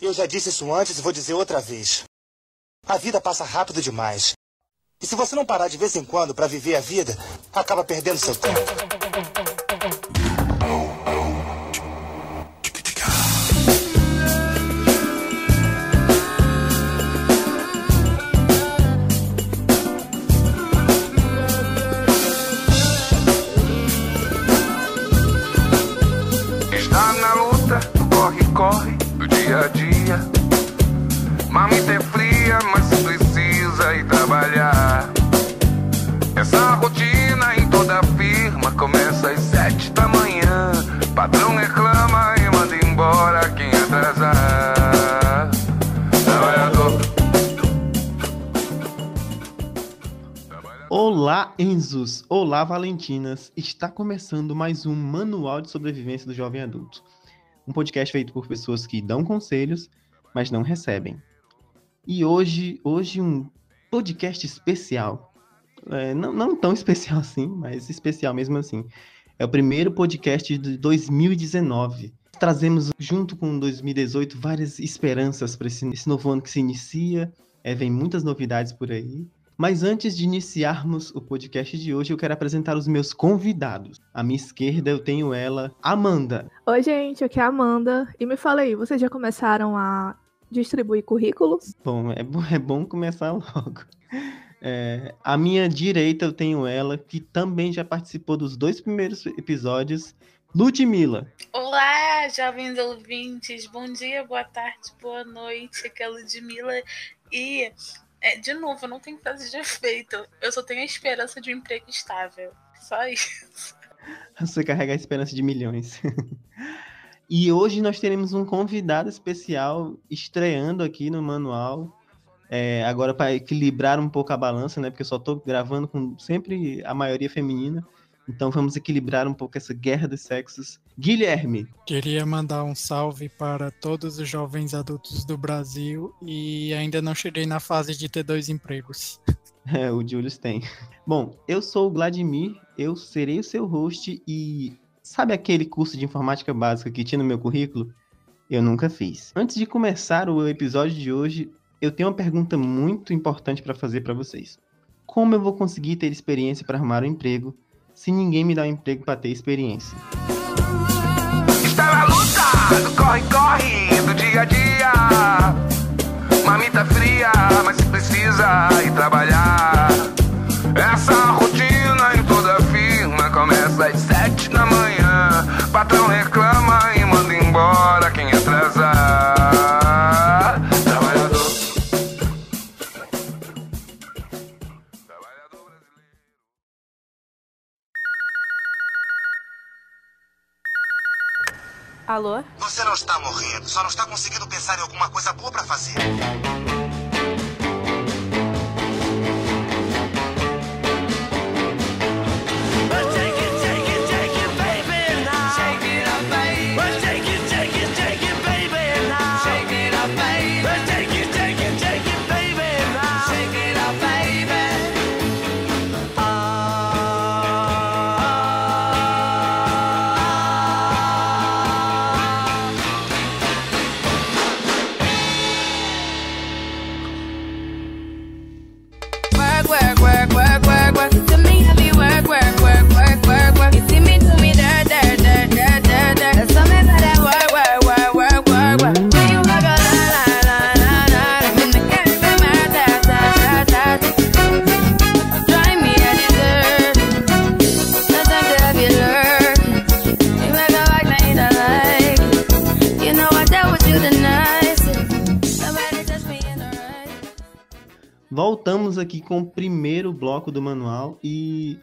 Eu já disse isso antes e vou dizer outra vez. A vida passa rápido demais. E se você não parar de vez em quando para viver a vida, acaba perdendo seu tempo. Olá, Enzos! Olá, Valentinas! Está começando mais um Manual de Sobrevivência do Jovem Adulto. Um podcast feito por pessoas que dão conselhos, mas não recebem. E hoje, hoje um podcast especial. É, não, não tão especial assim, mas especial mesmo assim. É o primeiro podcast de 2019. Trazemos, junto com 2018, várias esperanças para esse, esse novo ano que se inicia. É, vem muitas novidades por aí. Mas antes de iniciarmos o podcast de hoje, eu quero apresentar os meus convidados. À minha esquerda eu tenho ela, Amanda. Oi, gente, aqui é a Amanda. E me fala aí, vocês já começaram a distribuir currículos? Bom, é bom, é bom começar logo. É, à minha direita eu tenho ela, que também já participou dos dois primeiros episódios, Ludmilla. Olá, jovens ouvintes. Bom dia, boa tarde, boa noite. Aqui é a Ludmilla. E, é, de novo, não tenho frase de efeito. Eu só tenho a esperança de um emprego estável. Só isso. Você carrega a esperança de milhões. e hoje nós teremos um convidado especial estreando aqui no manual. É, agora para equilibrar um pouco a balança, né? Porque eu só tô gravando com sempre a maioria feminina. Então vamos equilibrar um pouco essa guerra dos sexos. Guilherme. Queria mandar um salve para todos os jovens adultos do Brasil e ainda não cheguei na fase de ter dois empregos. É, o Julius tem. Bom, eu sou o Vladimir, eu serei o seu host e sabe aquele curso de informática básica que tinha no meu currículo? Eu nunca fiz. Antes de começar o episódio de hoje, eu tenho uma pergunta muito importante para fazer para vocês. Como eu vou conseguir ter experiência para arrumar um emprego se ninguém me dá um emprego para ter experiência? Do corre, corre do dia a dia. Mamita fria, mas precisa ir trabalhar. Essa Alô? Você não está morrendo, só não está conseguindo pensar em alguma coisa boa para fazer. Voltamos aqui com o primeiro bloco do manual e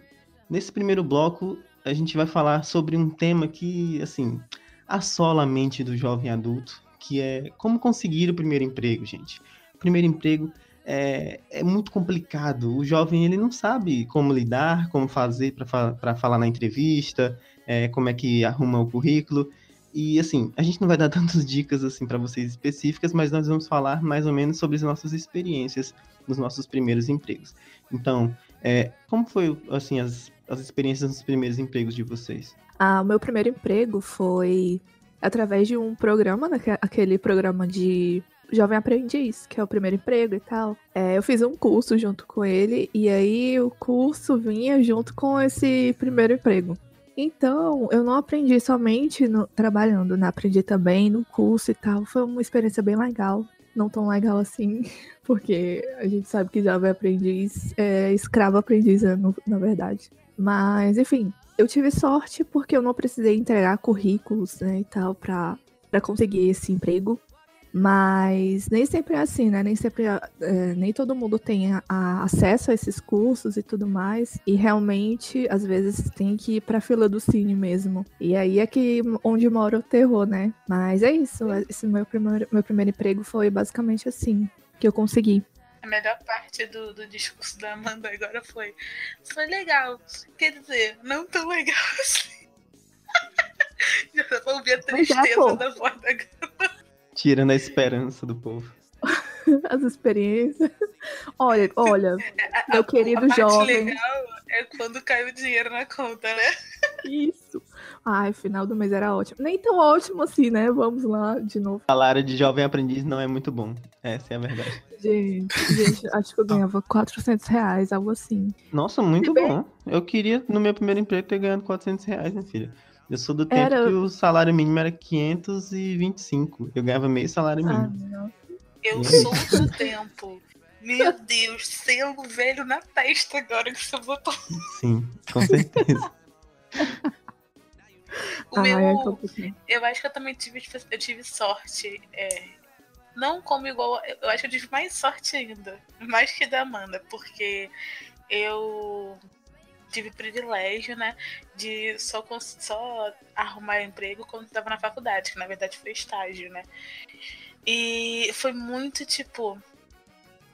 nesse primeiro bloco a gente vai falar sobre um tema que, assim, assola a mente do jovem adulto, que é como conseguir o primeiro emprego, gente. O primeiro emprego é, é muito complicado. O jovem ele não sabe como lidar, como fazer para fa falar na entrevista, é, como é que arruma o currículo. E assim, a gente não vai dar tantas dicas assim para vocês específicas, mas nós vamos falar mais ou menos sobre as nossas experiências nos nossos primeiros empregos. Então, é, como foi assim as, as experiências nos primeiros empregos de vocês? Ah, o meu primeiro emprego foi através de um programa, né, é aquele programa de Jovem Aprendiz, que é o primeiro emprego e tal. É, eu fiz um curso junto com ele, e aí o curso vinha junto com esse primeiro emprego. Então, eu não aprendi somente no- trabalhando, né? Aprendi também no curso e tal. Foi uma experiência bem legal. Não tão legal assim, porque a gente sabe que jovem aprendiz é escravo aprendiz, né, na verdade. Mas, enfim, eu tive sorte porque eu não precisei entregar currículos, né, e tal, pra, pra conseguir esse emprego. Mas nem sempre é assim, né? Nem sempre é, nem todo mundo tem a- a- acesso a esses cursos e tudo mais. E realmente, às vezes, tem que ir pra fila do cine mesmo. E aí é que onde mora o terror, né? Mas é isso. Esse meu primeiro, meu primeiro emprego foi basicamente assim que eu consegui. A melhor parte do, do discurso da Amanda agora foi. Foi legal. Quer dizer, não tão legal assim. Já ouvir a é, tristeza pô. da voz da Gabi. Tirando a esperança do povo. As experiências. Olha, olha, A- Meu a- querido a parte jovem. legal é quando cai o dinheiro na conta, né? isso. Ai, final do mês era ótimo. Nem tão ótimo assim, né? Vamos lá de novo. Salário de jovem aprendiz não é muito bom. Essa é a verdade. Gente, gente, acho que eu ganhava 400 reais, algo assim. Nossa, muito bom. Eu queria, no meu primeiro emprego, ter ganhado 400 reais, minha filha. Eu sou do tempo Era- que o salário mínimo era 525. Eu ganhava meio salário Ah, mínimo. não. Eu E sou do tempo. Meu Deus, selo velho na testa agora que você botou. Sim, com certeza. O é meu. Eu acho que eu também tive, eu tive sorte. é, não como igual. Eu acho que eu tive mais sorte ainda. Mais que da Amanda, porque eu tive privilégio, né? De só, só arrumar emprego quando estava na faculdade, que na verdade foi estágio, né? E foi muito tipo.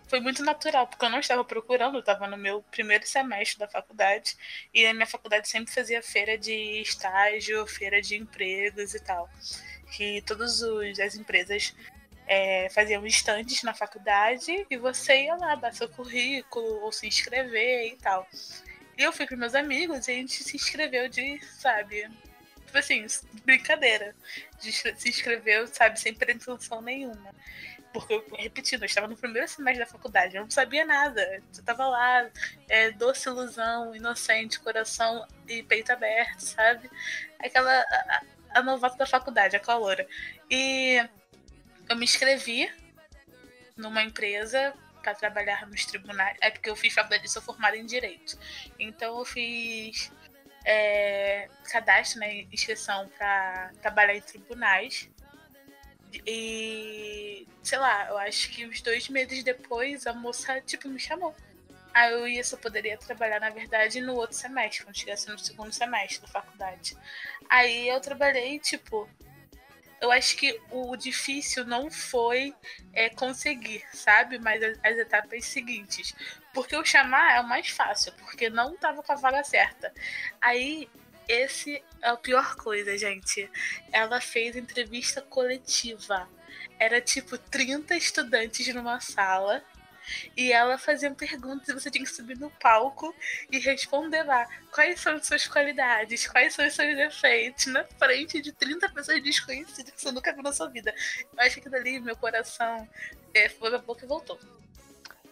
Foi muito natural, porque eu não estava procurando, eu estava no meu primeiro semestre da faculdade, e a minha faculdade sempre fazia feira de estágio, feira de empregos e tal. Que todas as empresas é, faziam estandes na faculdade e você ia lá dar seu currículo ou se inscrever e tal. Eu fui com meus amigos e a gente se inscreveu de, sabe, tipo assim, brincadeira. De se inscreveu, sabe, sem pretensão nenhuma. Porque, eu, repetindo, eu estava no primeiro semestre da faculdade, eu não sabia nada. Eu tava lá, é, doce ilusão, inocente, coração e peito aberto, sabe? Aquela. A- a novata da faculdade, a caloura. E eu me inscrevi numa empresa para trabalhar nos tribunais. É porque eu fiz faculdade, sou formada em direito. Então eu fiz é, cadastro, né, inscrição para trabalhar em tribunais. E sei lá, eu acho que uns dois meses depois a moça tipo me chamou. Aí eu ia, só poderia trabalhar, na verdade, no outro semestre, quando chegasse no segundo semestre da faculdade. Aí eu trabalhei, tipo, eu acho que o difícil não foi é, conseguir, sabe? Mas as, as etapas seguintes. Porque o chamar é o mais fácil, porque não tava com a vaga certa. Aí, esse é a pior coisa, gente. Ela fez entrevista coletiva. Era tipo 30 estudantes numa sala. E ela fazia perguntas e você tinha que subir no palco e responder lá. Quais são as suas qualidades? Quais são os seus defeitos? Na frente de 30 pessoas desconhecidas que você nunca viu na sua vida. Eu acho que dali meu coração é, foi pra boca e voltou.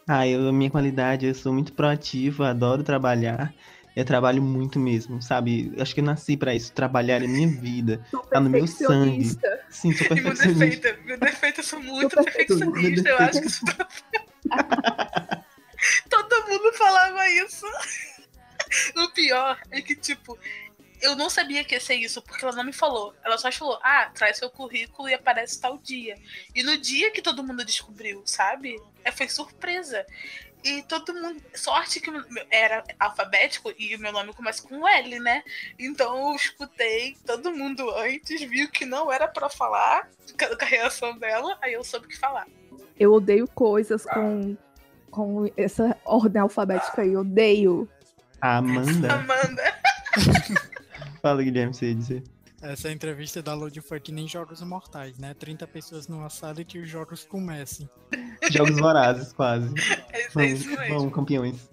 Ah, eu, a minha qualidade, eu sou muito proativo, adoro trabalhar. Eu trabalho muito mesmo, sabe? Acho que eu nasci pra isso, trabalhar é minha vida. Sou Tá no meu sangue. perfeccionista. Sim, sou E meu perfeccionista. defeito, meu defeito, eu sou muito Meu perfeccionista. Eu acho que isso Todo mundo falava isso. O pior é que, tipo, eu não sabia que ia ser isso, porque ela não me falou. Ela só falou, ah, traz seu currículo e aparece tal dia. E no dia que todo mundo descobriu, sabe? É, foi surpresa. E todo mundo. Sorte que era alfabético e o meu nome começa com L, né? Então eu escutei todo mundo antes, viu que não era pra falar a reação dela, aí eu soube o que falar. Eu odeio coisas com, com essa ordem alfabética aí. Odeio. Amanda. Amanda. Fala, Guilherme, você ia dizer. Essa entrevista da Lud foi que nem Jogos Mortais, né? 30 pessoas numa sala e que os jogos comecem. Jogos vorazes, quase. É isso, é Vamos, campeões.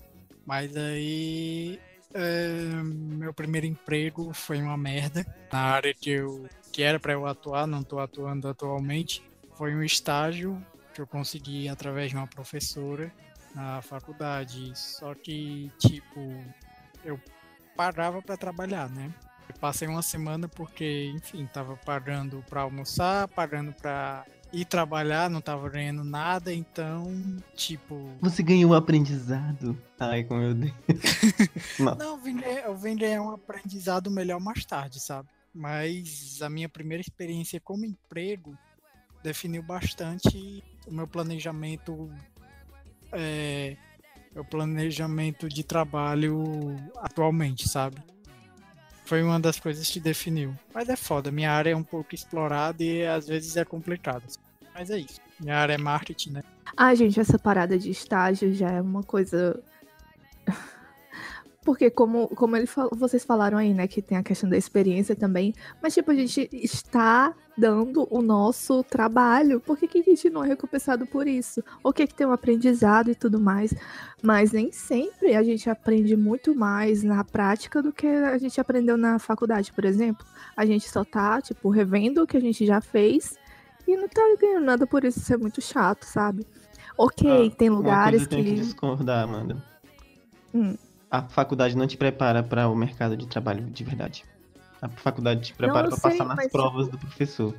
Mas aí. é, meu primeiro emprego foi uma merda. Na área que eu que era para eu atuar, não estou atuando atualmente, foi um estágio que eu consegui através de uma professora na faculdade. Só que, tipo, eu parava para trabalhar, né? Eu passei uma semana porque, enfim, tava pagando para almoçar, pagando para ir trabalhar, não tava ganhando nada, então, tipo. Você ganhou um aprendizado. Ai, como eu dei. Não, eu vim, ganhar- eu vim ganhar um aprendizado melhor mais tarde, sabe? Mas a minha primeira experiência como emprego definiu bastante o meu planejamento, é, o planejamento de trabalho atualmente, sabe? Foi uma das coisas que definiu. Mas é foda, minha área é um pouco explorada e às vezes é complicada. Mas é isso. Minha área é marketing, né? Ah, gente, essa parada de estágio já é uma coisa. Porque, como, como ele vocês falaram aí, né, que tem a questão da experiência também, mas, tipo, a gente está dando o nosso trabalho, por que, que a gente não é recompensado por isso? O que, que tem um aprendizado e tudo mais, mas nem sempre a gente aprende muito mais na prática do que a gente aprendeu na faculdade, por exemplo. A gente só tá, tipo, revendo o que a gente já fez e não tá ganhando nada por isso, isso é muito chato, sabe? Ok, Ah, tem Uma lugares coisa eu tenho que que. discordar, Amanda. Hum. A faculdade não te prepara para o mercado de trabalho de verdade. A faculdade te prepara para passar nas mas, provas do professor.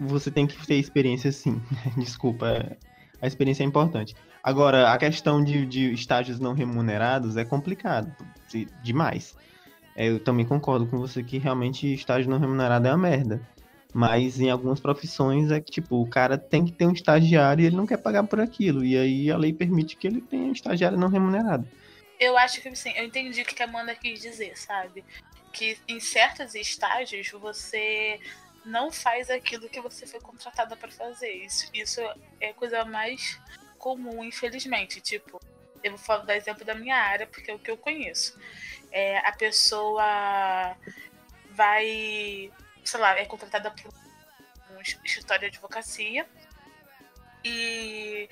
Você tem que ter experiência sim. Desculpa, é- a experiência é importante. Agora, a questão de, de estágios não remunerados é complicado demais. É, Eu também concordo com você que realmente estágio não remunerado é uma merda. Mas em algumas profissões é que, tipo, o cara tem que ter um estagiário e ele não quer pagar por aquilo. E aí a lei permite que ele tenha um estagiário não remunerado. Eu acho que assim, eu entendi o que a Amanda quis dizer, sabe? Que em certos estágios você não faz aquilo que você foi contratada para fazer. Isso, isso é a coisa mais comum, infelizmente. Tipo, eu vou falar do exemplo da minha área, porque é o que eu conheço. É, a pessoa vai, sei lá, é contratada por um escritório de advocacia e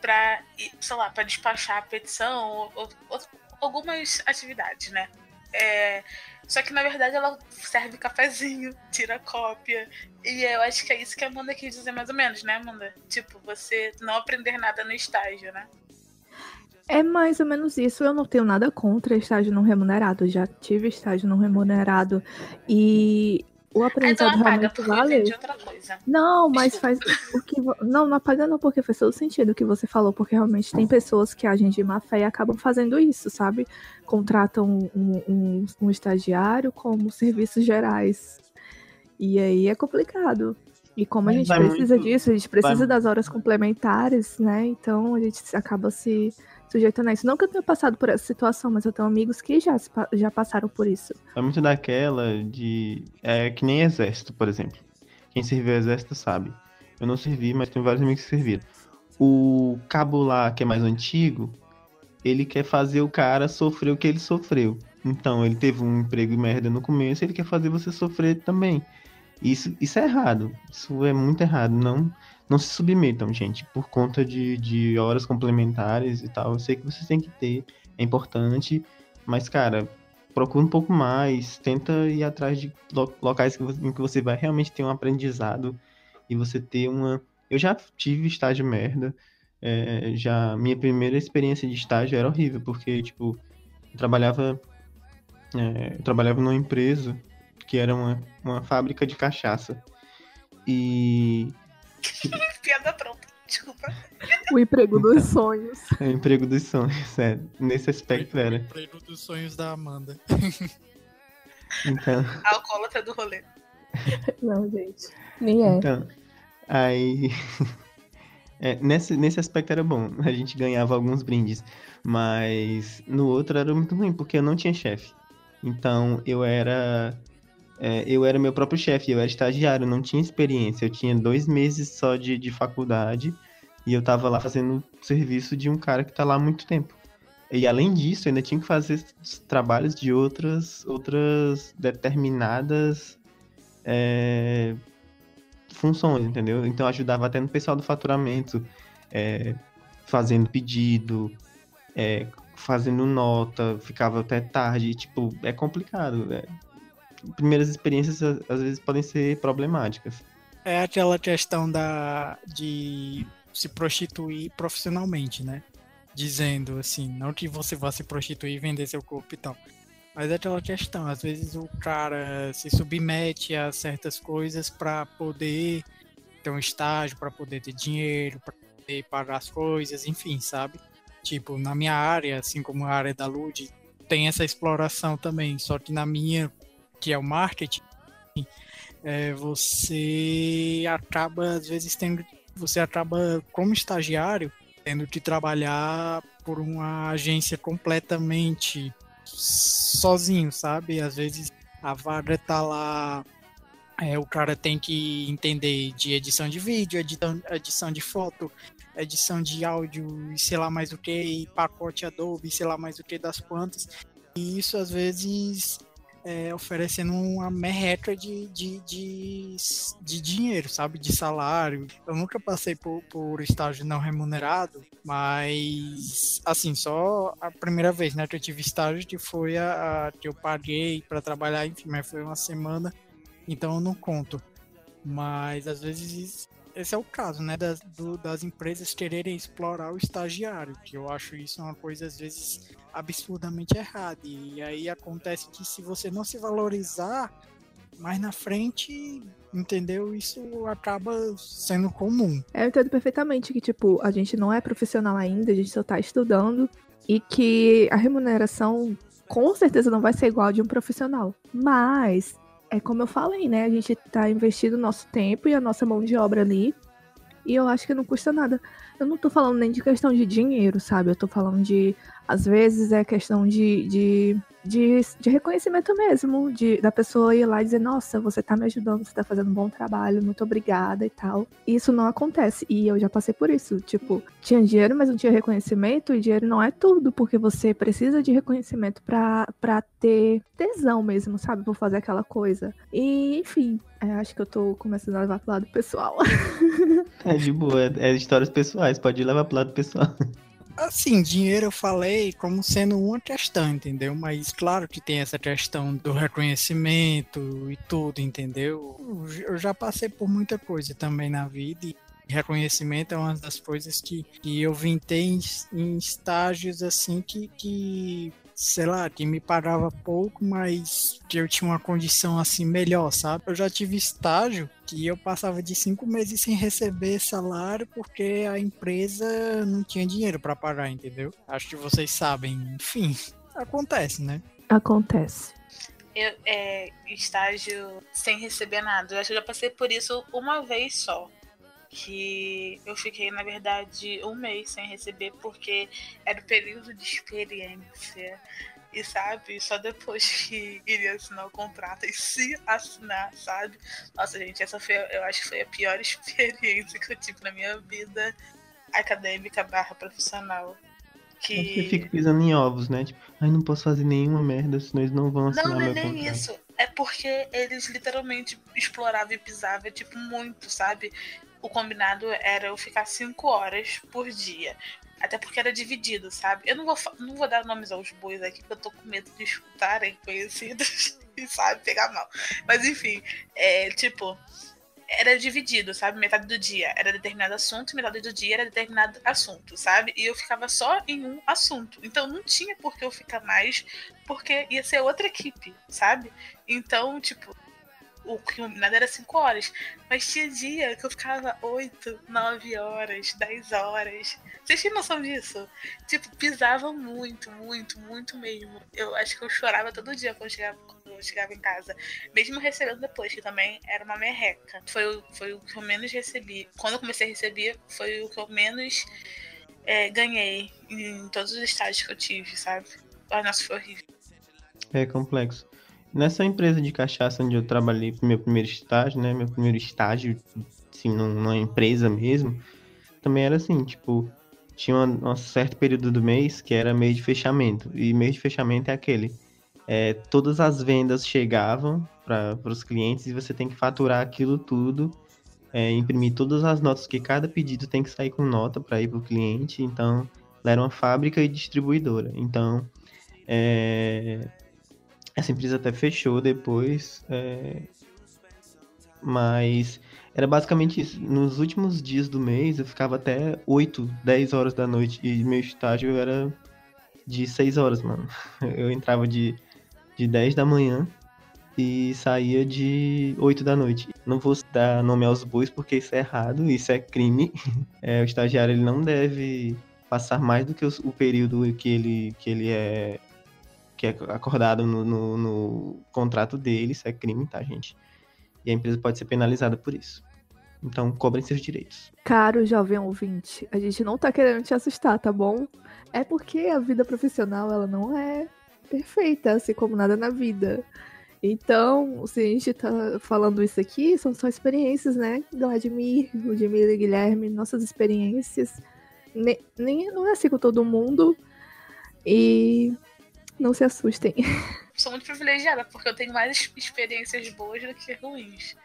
para, sei lá, para despachar a petição ou, ou- ou algumas atividades, né? É, só que na verdade ela serve cafezinho, tira cópia. E eu acho que é isso que a Amanda quis dizer mais ou menos, né, Amanda? Tipo, você não aprender nada no estágio, né? É mais ou menos isso. Eu não tenho nada contra estágio não remunerado. Já tive estágio não remunerado. E o Ah, então aprendizado apaga, realmente vale. entendi outra coisa. Não, mas Desculpa. faz o que não, não apaga não, porque faz todo sentido o que você falou, porque realmente tem pessoas que agem de má fé e acabam fazendo isso, sabe? Contratam um, um, um estagiário como serviços gerais. E aí é complicado. E como a gente vai precisa muito- disso, a gente precisa vai- das horas complementares, né? Então a gente acaba se sujeitando a isso. Não que eu tenha passado por essa situação, mas eu tenho amigos que já, já passaram por isso. É muito daquela de. É que nem exército, por exemplo. Quem serviu exército sabe. Eu não servi, mas tenho vários amigos que serviram. O cabo lá, que é mais antigo, ele quer fazer o cara sofrer o que ele sofreu. Então, ele teve um emprego merda no começo, ele quer fazer você sofrer também. Isso, isso é errado. Isso é muito errado. Não, não se submetam, gente, por conta de, de horas complementares e tal. Eu sei que vocês têm que ter, é importante, mas, cara, procura um pouco mais, tenta ir atrás de lo- locais que em que você vai realmente ter um aprendizado e você ter uma. Eu já tive estágio merda, é, já minha primeira experiência de estágio era horrível, porque, tipo, eu trabalhava, é, eu trabalhava numa empresa que era uma, uma fábrica de cachaça. E Piada pronta, desculpa. O emprego Então. dos sonhos. é o emprego dos sonhos, é, nesse aspecto era. Emprego dos sonhos da Amanda. Então, A alcoólatra do rolê. Não, gente. Nem é. Então, aí. é, nesse, nesse aspecto era bom, a gente ganhava alguns brindes, mas no outro era muito ruim, porque eu não tinha chefe. Então eu era. É, eu era meu próprio chefe, eu era estagiário, eu não tinha experiência, eu tinha dois meses só de, de faculdade e eu tava lá fazendo serviço de um cara que tá lá há muito tempo. E além disso, eu ainda tinha que fazer trabalhos de outras, outras determinadas é, funções, entendeu? Então eu ajudava até no pessoal do faturamento, é, fazendo pedido, é, fazendo nota, ficava até tarde, tipo, é complicado, é, primeiras experiências às vezes podem ser problemáticas. É aquela questão da de se prostituir profissionalmente, né? Dizendo assim, não que você vá se prostituir e vender seu corpo e tal. Mas é aquela questão, às vezes o cara se submete a certas coisas para poder ter um estágio, para poder ter dinheiro, para poder pagar as coisas, enfim, sabe? Tipo, na minha área, assim como a área da Lud, tem essa exploração também, só que na minha, que é o marketing, é, você acaba, às vezes, tendo, você acaba, como estagiário, tendo que trabalhar por uma agência completamente sozinho, sabe? Às vezes a vaga tá lá, é, o cara tem que entender de edição de vídeo, edição, edição de foto, edição de áudio e sei lá mais o que, e pacote Adobe, sei lá mais o que das quantas. E isso às vezes é, oferecendo uma merreca de, de, de, de, dinheiro, sabe? De salário. Eu nunca passei por, por estágio não remunerado, mas assim, só a primeira vez né, que eu tive estágio que foi a, a que eu paguei para trabalhar, enfim, mas foi uma semana, então eu não conto. Mas às vezes esse é o caso, né, das, do, das empresas quererem explorar o estagiário, que eu acho isso uma coisa às vezes absurdamente errada. E aí acontece que se você não se valorizar, mais na frente, entendeu? Isso acaba sendo comum. É, eu entendo perfeitamente que, tipo, a gente não é profissional ainda, a gente só tá estudando e que a remuneração com certeza não vai ser igual a de um profissional. Mas é como eu falei, né? A gente tá investindo nosso tempo e a nossa mão de obra ali. E eu acho que não custa nada. Eu não tô falando nem de questão de dinheiro, sabe? Eu tô falando de. Às vezes é questão de, de de, de reconhecimento mesmo, de, da pessoa ir lá e dizer, nossa, você tá me ajudando, você tá fazendo um bom trabalho, muito obrigada e tal. E isso não acontece. E eu já passei por isso. Tipo, tinha dinheiro, mas não tinha reconhecimento, e dinheiro não é tudo, porque você precisa de reconhecimento pra ter tesão mesmo, sabe? Por fazer aquela coisa. E, enfim, é, acho que eu tô começando a levar pro lado pessoal. é de boa, é, é histórias pessoais, pode levar pro lado pessoal. Assim, dinheiro eu falei como sendo uma questão, entendeu? Mas claro que tem essa questão do reconhecimento e tudo, entendeu? Eu já passei por muita coisa também na vida e reconhecimento é uma das coisas que, que eu vim ter em, em estágios assim que, que sei lá, que me pagava pouco, mas que eu tinha uma condição assim melhor, sabe? Eu já tive estágio que eu passava de cinco meses sem receber salário porque a empresa não tinha dinheiro para pagar, entendeu? Acho que vocês sabem. Enfim, acontece, né? Acontece. Eu, é, estágio sem receber nada. Eu acho que eu já passei por isso uma vez só que eu fiquei, na verdade, um mês sem receber porque era o período de experiência. E sabe, só depois que iria assinar o contrato e se assinar, sabe? Nossa, gente, essa foi, eu acho que foi a pior experiência que eu tive na minha vida acadêmica barra profissional. Que... Você fica pisando em ovos, né? Tipo, ai, não posso fazer nenhuma merda, senão eles não vão assinar não, não é nem contrato. isso. É porque eles literalmente exploravam e pisavam, tipo, muito, sabe? O combinado era eu ficar cinco horas por dia. Até porque era dividido, sabe? Eu não vou, não vou dar nomes aos bois aqui, porque eu tô com medo de escutarem conhecidos e, sabe, pegar mal. Mas enfim, é tipo, era dividido, sabe? Metade do dia era determinado assunto, metade do dia era determinado assunto, sabe? E eu ficava só em um assunto. Então não tinha por que eu ficar mais, porque ia ser outra equipe, sabe? Então, tipo, o combinado era 5 horas. Mas tinha dia que eu ficava 8, 9 horas, 10 horas. Vocês têm noção disso? Tipo, pisava muito, muito, muito mesmo. Eu acho que eu chorava todo dia quando chegava, quando eu chegava em casa. Mesmo recebendo depois, que também era uma merreca. Foi, o, foi o que eu menos recebi. Quando eu comecei a receber, foi o que eu menos é, ganhei em todos os estágios que eu tive, sabe? Ah, nossa, foi horrível. É complexo. Nessa empresa de cachaça onde eu trabalhei pro meu primeiro estágio, né? Meu primeiro estágio, assim, numa empresa mesmo, também era assim, tipo, tinha um certo período do mês que era mês de fechamento. E mês de fechamento é aquele. É, todas as vendas chegavam para os clientes e você tem que faturar aquilo tudo, é, imprimir todas as notas, que cada pedido tem que sair com nota para ir para o cliente. Então, ela era uma fábrica e distribuidora. Então, é, Essa empresa até fechou depois, é, mas era basicamente isso. Nos últimos dias do mês eu ficava até 8, 10 horas da noite e meu estágio era de 6 horas, mano. Eu entrava de, de 10 da manhã e saía de 8 da noite. Não vou dar nome aos bois porque isso é errado, isso é crime. É, o estagiário ele não deve passar mais do que o, o período que ele, que ele é que é acordado no, no, no contrato dele, isso é crime, tá, gente? E a empresa pode ser penalizada por isso. Então, cobrem seus direitos. Caro jovem ouvinte, a gente não tá querendo te assustar, tá bom? É porque a vida profissional, ela não é perfeita, assim como nada na vida. Então, se a gente tá falando isso aqui, são só experiências, né? O Admir e Guilherme, nossas experiências. Nem, nem, não é assim com todo mundo. E não se assustem. Sou muito privilegiada, porque eu tenho mais experiências boas do que ruins.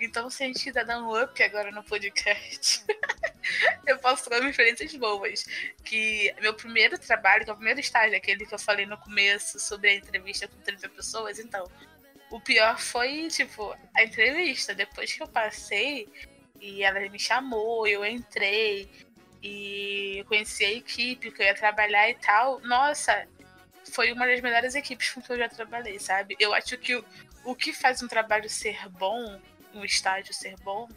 Então, se a gente ainda dar um up agora no podcast, eu posso trazer experiências boas. Que meu primeiro trabalho, que é o primeiro estágio, aquele que eu falei no começo sobre a entrevista com 30 pessoas, então. O pior foi, tipo, a entrevista. Depois que eu passei e ela me chamou, eu entrei e conheci a equipe que eu ia trabalhar e tal. Nossa, foi uma das melhores equipes com que eu já trabalhei, sabe? Eu acho que o, o que faz um trabalho ser bom, um estágio ser bom,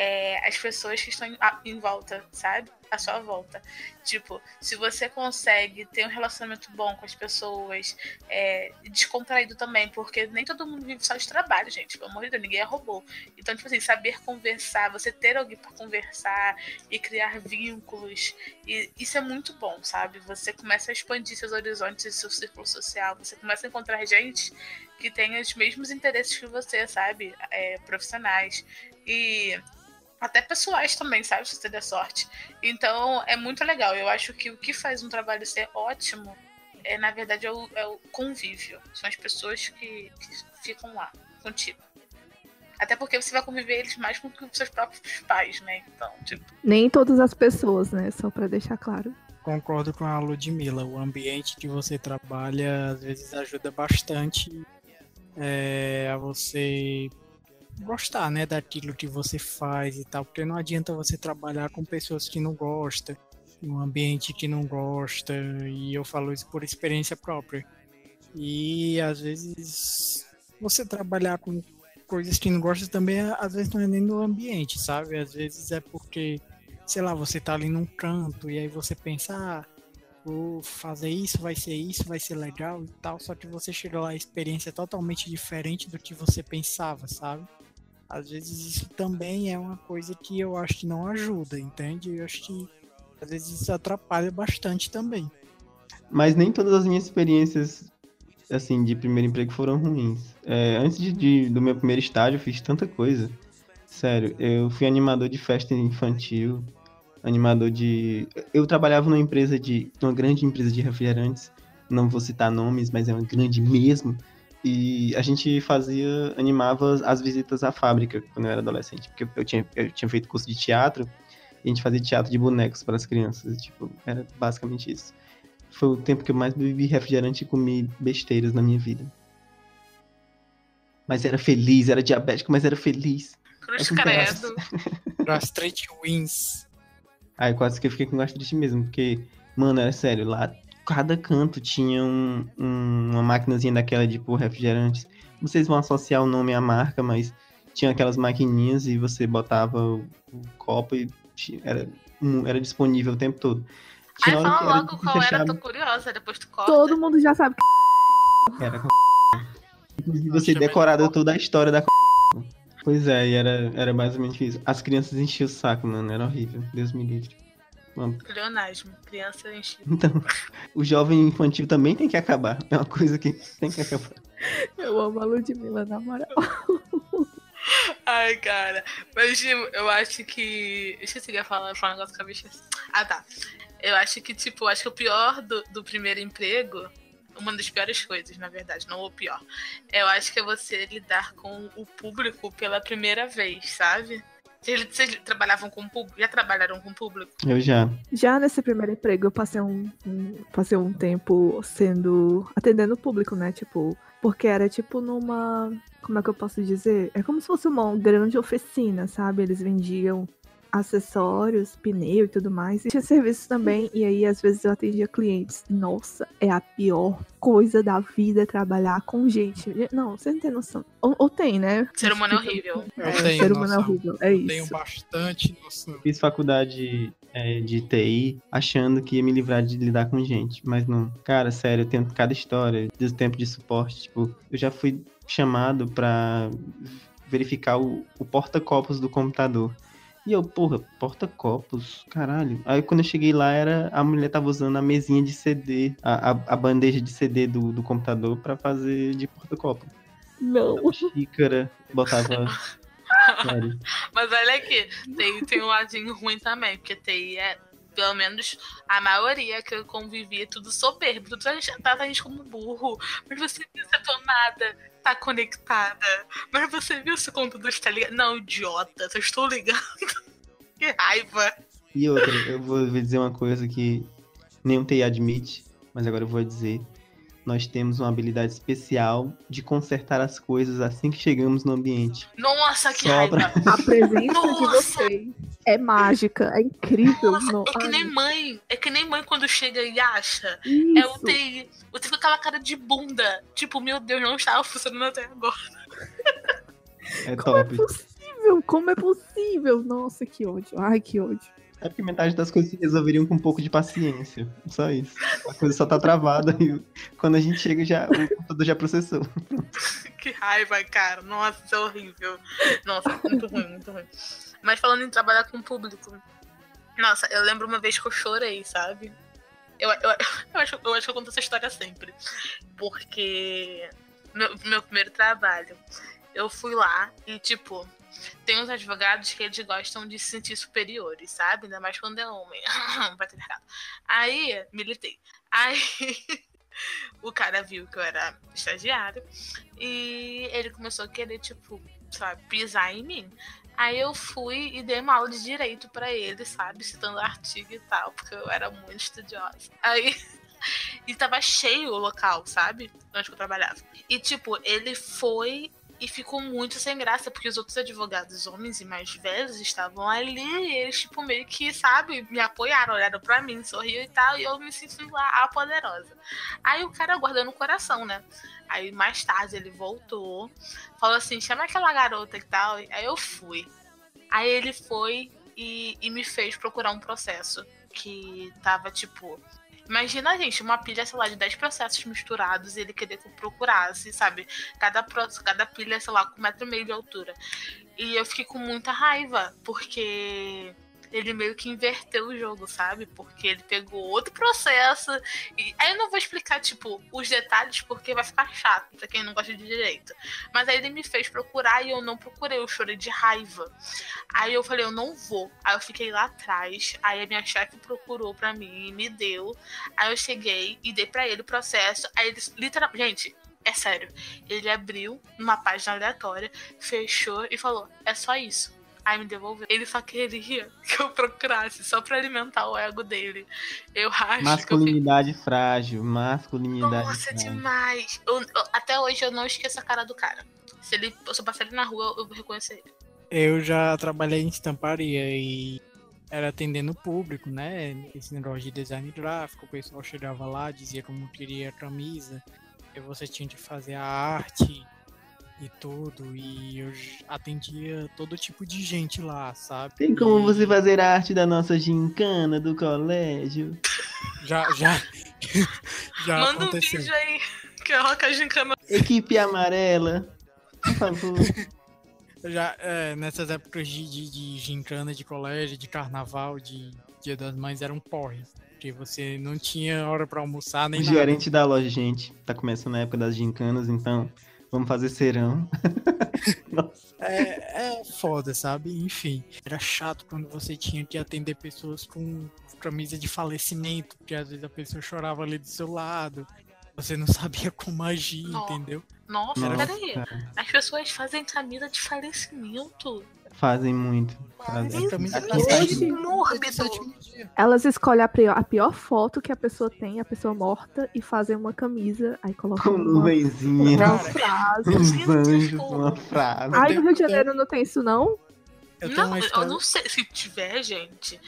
é as pessoas que estão em, volta, sabe? À sua volta. Tipo, se você consegue ter um relacionamento bom com as pessoas, é, descontraído também, porque nem todo mundo vive só de trabalho, gente. Pelo amor de Deus, ninguém é robô. Então, tipo assim, saber conversar, você ter alguém para conversar e criar vínculos, e isso é muito bom, sabe? Você começa a expandir seus horizontes e seu círculo social, você começa a encontrar gente que tem os mesmos interesses que você, sabe? É, profissionais. E até pessoais também, sabe? Se você der sorte. Então é muito legal. Eu acho que o que faz um trabalho ser ótimo é, na verdade, é o, é o convívio. São as pessoas que, que, ficam lá contigo. Até porque você vai conviver eles mais com os seus próprios pais, né? Então, tipo. Nem todas as pessoas, né? Só para deixar claro. Concordo com a Ludmilla. O ambiente que você trabalha às vezes ajuda bastante é, a você gostar, né, daquilo que você faz e tal, porque não adianta você trabalhar com pessoas que não gostam, um ambiente que não gosta, e eu falo isso por experiência própria. E às vezes você trabalhar com coisas que não gosta também, às vezes não é nem no ambiente, sabe? Às vezes é porque, sei lá, você tá ali num canto e aí você pensa, ah, vou fazer isso, vai ser isso, vai ser legal e tal, só que você chega lá a experiência é totalmente diferente do que você pensava, sabe? Às vezes isso também é uma coisa que eu acho que não ajuda, entende? Eu acho que às vezes isso atrapalha bastante também. Mas nem todas as minhas experiências assim de primeiro emprego foram ruins. É, antes de, de, do meu primeiro estágio, eu fiz tanta coisa. Sério, eu fui animador de festa infantil, animador de. Eu trabalhava numa empresa de. uma grande empresa de refrigerantes. Não vou citar nomes, mas é uma grande mesmo e a gente fazia, animava as visitas à fábrica quando eu era adolescente, porque eu tinha, eu tinha feito curso de teatro e a gente fazia teatro de bonecos para as crianças, tipo, era basicamente isso. Foi o tempo que eu mais bebi refrigerante e comi besteiras na minha vida. Mas era feliz, era diabético, mas era feliz. Cruz credo. Gastrite wins. Aí quase que eu fiquei com gastrite mesmo, porque, mano, é sério, lá cada canto tinha um, um, uma maquinazinha daquela de pôr refrigerantes. Vocês vão associar o nome à marca, mas tinha aquelas maquininhas e você botava o, o copo e tinha, era, um, era disponível o tempo todo. Tinha Ai, fala logo qual era, tô curiosa, depois tu corta. Todo mundo já sabe que era com Inclusive você decorada toda a história da Pois é, e era, era basicamente isso. As crianças enchiam o saco, mano, era horrível. Deus me livre. Leonasmo, criança enchida. Então, o jovem infantil também tem que acabar. É uma coisa que tem que acabar. Eu amo a Ludmilla, na moral. Ai, cara. Mas, tipo, eu acho que. Eu esqueci de falar, falar um negócio com a bicha. Ah, tá. Eu acho que, tipo, acho que o pior do, do primeiro emprego uma das piores coisas, na verdade, não o pior. Eu acho que é você lidar com o público pela primeira vez, sabe? Vocês, vocês trabalhavam com público? Já trabalharam com público? Eu já. Já nesse primeiro emprego, eu passei um, um- passei um tempo sendo. atendendo o público, né? Tipo, porque era tipo numa. Como é que eu posso dizer? É como se fosse uma grande oficina, sabe? Eles vendiam acessórios, pneu e tudo mais. E tinha serviço também, e aí às vezes eu atendia clientes. Nossa, é a pior coisa da vida trabalhar com gente. Não, você não tem noção. Ou, ou tem, né? Ser humano é horrível. Eu É, tenho ser humano é horrível. É Tenho isso. bastante noção. Fiz faculdade é, de TI achando que ia me livrar de lidar com gente, mas não. Cara, sério, eu tenho cada história do tempo de suporte. Tipo, eu já fui chamado pra verificar o, o porta-copos do computador. E eu, porra, porta-copos, caralho. Aí quando eu cheguei lá, era a mulher tava usando a mesinha de CD, a, a, a bandeja de CD do, do computador pra fazer de porta-copo. Não. Xícara, botava. Mas olha aqui, TI tem um ladinho ruim também, porque TI é, pelo menos a maioria que eu convivi, é tudo soberbo. Tudo a gente trata a gente como burro. Mas você viu se a tomada tá conectada? Mas você viu se o computador está ligado? Não, idiota, eu estou ligando. que raiva. E outra, eu vou dizer uma coisa que nenhum TI admite, mas agora eu vou dizer. Nós temos uma habilidade especial de consertar as coisas assim que chegamos no ambiente. Nossa, que raiva. A presença de Nossa. vocês é mágica, é incrível. Nossa, não- é que Ai, nem mãe. É que nem mãe quando chega e acha. É o isso. TI. O TI com aquela cara de bunda. Tipo, meu Deus, não estava funcionando até agora. É Como é top. possível? Como é possível? Nossa, que ódio. Ai, que ódio. É porque metade das coisas se resolveriam com um pouco de paciência. Só isso. A coisa só tá travada e quando a gente chega já o computador já processou. Que raiva, cara. Nossa, isso é horrível. Nossa, muito ruim, muito ruim. Mas falando em trabalhar com o público. Nossa, eu lembro uma vez que eu chorei, sabe? Eu, eu, eu, acho, eu acho que eu conto essa história sempre. Porque meu, meu primeiro trabalho, eu fui lá e, tipo, tem uns advogados que eles gostam de se sentir superiores, sabe? Ainda mais quando é homem. Patriarcado. Aí, militei. Aí, o cara viu que eu era estagiário e ele começou a querer, tipo, sabe, pisar em mim. Aí eu fui e dei uma aula de direito pra ele, sabe? Citando artigo e tal, porque eu era muito estudiosa. Aí. E tava cheio o local, sabe? Onde eu trabalhava. E, tipo, ele foi e ficou muito sem graça, porque os outros advogados, homens e mais velhos, estavam ali e eles, tipo, meio que, sabe, me apoiaram, olharam pra mim, sorriu e tal, e eu me senti lá a poderosa. Aí o cara guardou no coração, né? Aí mais tarde ele voltou, falou assim: chama aquela garota e tal. Aí eu fui. Aí ele foi e, e me fez procurar um processo que tava tipo. Imagina, gente, uma pilha, sei lá, de 10 processos misturados e ele querer que eu procurasse, sabe? Cada, cada pilha, sei lá, com um metro e meio de altura. E eu fiquei com muita raiva, porque ele meio que inverteu o jogo, sabe? Porque ele pegou outro processo. E aí eu não vou explicar, tipo, os detalhes, porque vai ficar chato pra quem não gosta de direito. Mas aí ele me fez procurar e eu não procurei, eu chorei de raiva. Aí eu falei, eu não vou. Aí eu fiquei lá atrás. Aí a minha chefe procurou pra mim e me deu. Aí eu cheguei e dei pra ele o processo. Aí ele literalmente. Gente, é sério. Ele abriu uma página aleatória, fechou e falou: é só isso. Aí me devolveu. Ele só queria que eu procurasse, só pra alimentar o ego dele. Eu acho que eu. Masculinidade frágil, masculinidade Nossa, frágil. demais. Eu- eu- até hoje eu não esqueço a cara do cara. Se, ele, se eu passar ele na rua, eu vou reconhecer ele. Eu já trabalhei em estamparia e era atendendo o público, né? Esse negócio de design gráfico, o pessoal chegava lá, dizia como queria a camisa, e você tinha de fazer a arte e tudo, e eu atendia todo tipo de gente lá, sabe? Tem como E você fazer a arte da nossa gincana do colégio? Já, já, já Manda um aconteceu. vídeo aí que a Roca Gincana. Equipe amarela, por favor. Já, é, nessas épocas de, de, de gincana de colégio, de carnaval, de Dia das Mães, era um porre. Porque você não tinha hora pra almoçar nem O nada. gerente da loja, gente, tá começando a época das gincanas, então vamos fazer serão. Nossa. É, é foda, sabe? Enfim, era chato quando você tinha que atender pessoas com camisa de falecimento, porque às vezes a pessoa chorava ali do seu lado, você não sabia como agir, Nossa. entendeu? Nossa, Nossa, peraí. As pessoas fazem camisa de falecimento. Fazem muito. Fazem. Aqui- tá Mórbido. Elas escolhem a pior, a pior foto que a pessoa tem, a pessoa morta, e fazem uma camisa, aí colocam Com uma, nuvenzinha, uma frase. uns anjos, uma frase. Ai, no Rio de Janeiro não tem isso, não? Eu tenho Não, uma eu não sei se tiver, gente.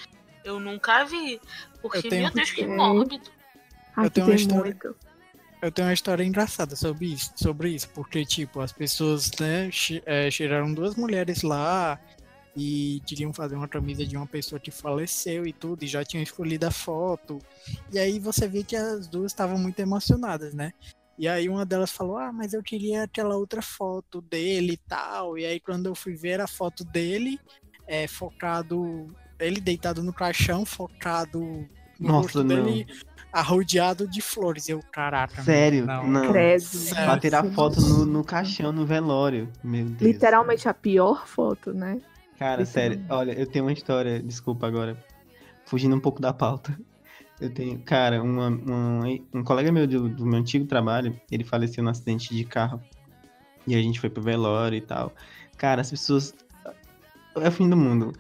Eu nunca vi. Porque, Eu tenho- meu Deus, que É. mórbido. Ai, Eu que tenho uma história- muito. Eu tenho uma história engraçada sobre isso, sobre isso, porque, tipo, as pessoas, né, é, chegaram duas mulheres lá e queriam fazer uma camisa de uma pessoa que faleceu e tudo, e já tinham escolhido a foto. E aí você vê que as duas estavam muito emocionadas, né? E aí uma delas falou, ah, mas eu queria aquela outra foto dele e tal. E aí quando eu fui ver a foto dele, é, focado, ele deitado no caixão, focado no Nossa, rosto dele, arrodeado de flores. Eu, caraca. Sério? não. Não. Credo. Sério. Pra tirar foto no, no caixão, no velório. Meu Deus. Literalmente a pior foto, né? Cara, sério, Literalmente. olha, eu tenho uma história, desculpa agora, fugindo um pouco da pauta. Eu tenho, cara, uma, uma- um colega meu do, do meu antigo trabalho, ele faleceu num acidente de carro. E a gente foi pro velório e tal. Cara, as pessoas. É o fim do mundo.